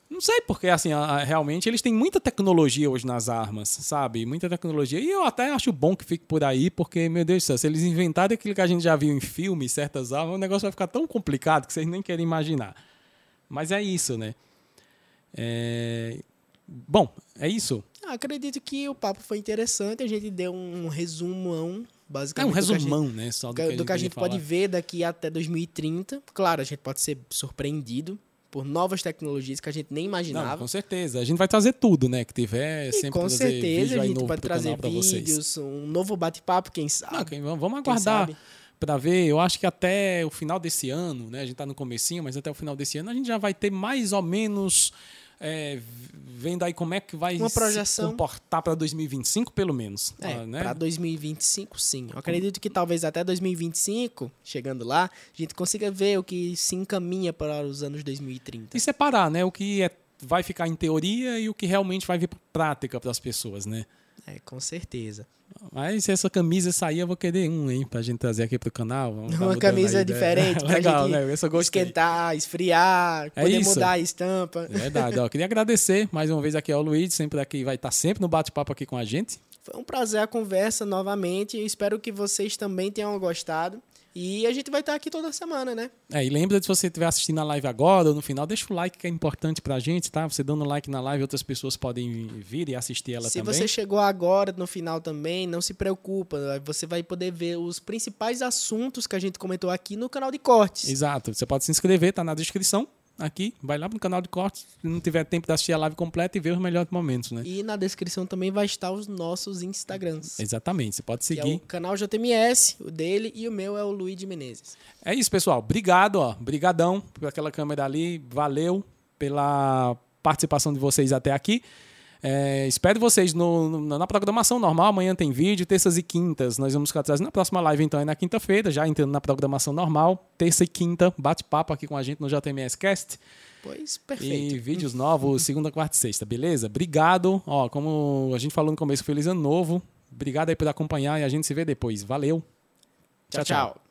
Speaker 1: não sei porque assim, a- a- realmente eles têm muita tecnologia hoje nas armas, sabe? Muita tecnologia. E eu até acho bom que fique por aí, porque meu Deus do céu, se eles inventarem aquilo que a gente já viu em filmes, certas armas, o negócio vai ficar tão complicado que vocês nem querem imaginar. Mas é isso, né? É, Bom, é isso.
Speaker 2: Ah, Acredito que o papo foi interessante, a gente deu um resumão,
Speaker 1: É
Speaker 2: basicamente.
Speaker 1: um
Speaker 2: do que a gente-
Speaker 1: resumão, né? Só
Speaker 2: do que, do que a
Speaker 1: queria
Speaker 2: gente pode ver daqui até 2030. Claro, a gente pode ser surpreendido por novas tecnologias que a gente nem
Speaker 1: Não,
Speaker 2: imaginava.
Speaker 1: com certeza. A gente vai trazer tudo, né? Que tiver,
Speaker 2: e
Speaker 1: sempre
Speaker 2: com
Speaker 1: trazer
Speaker 2: certeza a gente pode trazer vídeos, um novo bate-papo, quem sabe.
Speaker 1: Não, vamos aguardar para ver. Eu acho que até o final desse ano, né? A gente tá no comecinho, mas até o final desse ano a gente já vai ter mais ou menos é, vendo aí como é que vai
Speaker 2: Uma
Speaker 1: se
Speaker 2: projeção.
Speaker 1: comportar para 2025, pelo menos.
Speaker 2: É,
Speaker 1: ah, né?
Speaker 2: para 2025, sim. Eu acredito que talvez até 2025, chegando lá, a gente consiga ver o que se encaminha para os anos 2030.
Speaker 1: E separar, né? O que é, vai ficar em teoria e o que realmente vai vir para prática para as pessoas, né?
Speaker 2: É, com certeza.
Speaker 1: Mas se essa camisa sair, eu vou querer um, hein? Pra gente trazer aqui pro canal. Vamos tá
Speaker 2: Uma
Speaker 1: mudando
Speaker 2: camisa
Speaker 1: ideia.
Speaker 2: diferente pra
Speaker 1: Legal,
Speaker 2: gente
Speaker 1: né? Eu gostei.
Speaker 2: esquentar, esfriar,
Speaker 1: É
Speaker 2: poder
Speaker 1: isso.
Speaker 2: mudar a estampa.
Speaker 1: É verdade. Ó, queria agradecer mais uma vez aqui ao Luiz, sempre aqui, vai estar sempre no bate-papo aqui com a gente.
Speaker 2: Foi um prazer a conversa novamente. Espero que vocês também tenham gostado. E a gente vai estar aqui toda semana, né?
Speaker 1: É, e lembra de se você estiver assistindo a live agora ou no final, deixa o like que é importante pra gente, tá? Você dando like na live, outras pessoas podem vir e assistir ela
Speaker 2: Se
Speaker 1: também.
Speaker 2: você chegou agora no final também, não se preocupa. Você vai poder ver os principais assuntos que a gente comentou aqui no canal de cortes.
Speaker 1: Exato. Você pode se inscrever, tá na descrição aqui. Vai lá no canal de cortes, se não tiver tempo de assistir a live completa e ver os melhores momentos, né?
Speaker 2: E na descrição também vai estar os nossos Instagrams.
Speaker 1: Exatamente. Você pode
Speaker 2: é
Speaker 1: seguir.
Speaker 2: o canal JMS, o dele, e o meu é o Luiz Menezes.
Speaker 1: É isso, pessoal. Obrigado, ó. Brigadão por aquela câmera ali. Valeu pela participação de vocês até aqui. É, espero vocês no, no- na programação normal. Amanhã tem vídeo, terças e quintas. Nós vamos ficar trazendo na próxima live, então, é na quinta-feira, já entrando na programação normal. Terça e quinta, bate-papo aqui com a gente no JMS Cast.
Speaker 2: Pois, perfeito.
Speaker 1: E vídeos novos, segunda, quarta e sexta, beleza? Obrigado. Ó, como a gente falou no começo, feliz ano novo. Obrigado aí por acompanhar e a gente se vê depois. Valeu.
Speaker 2: tchau. tchau.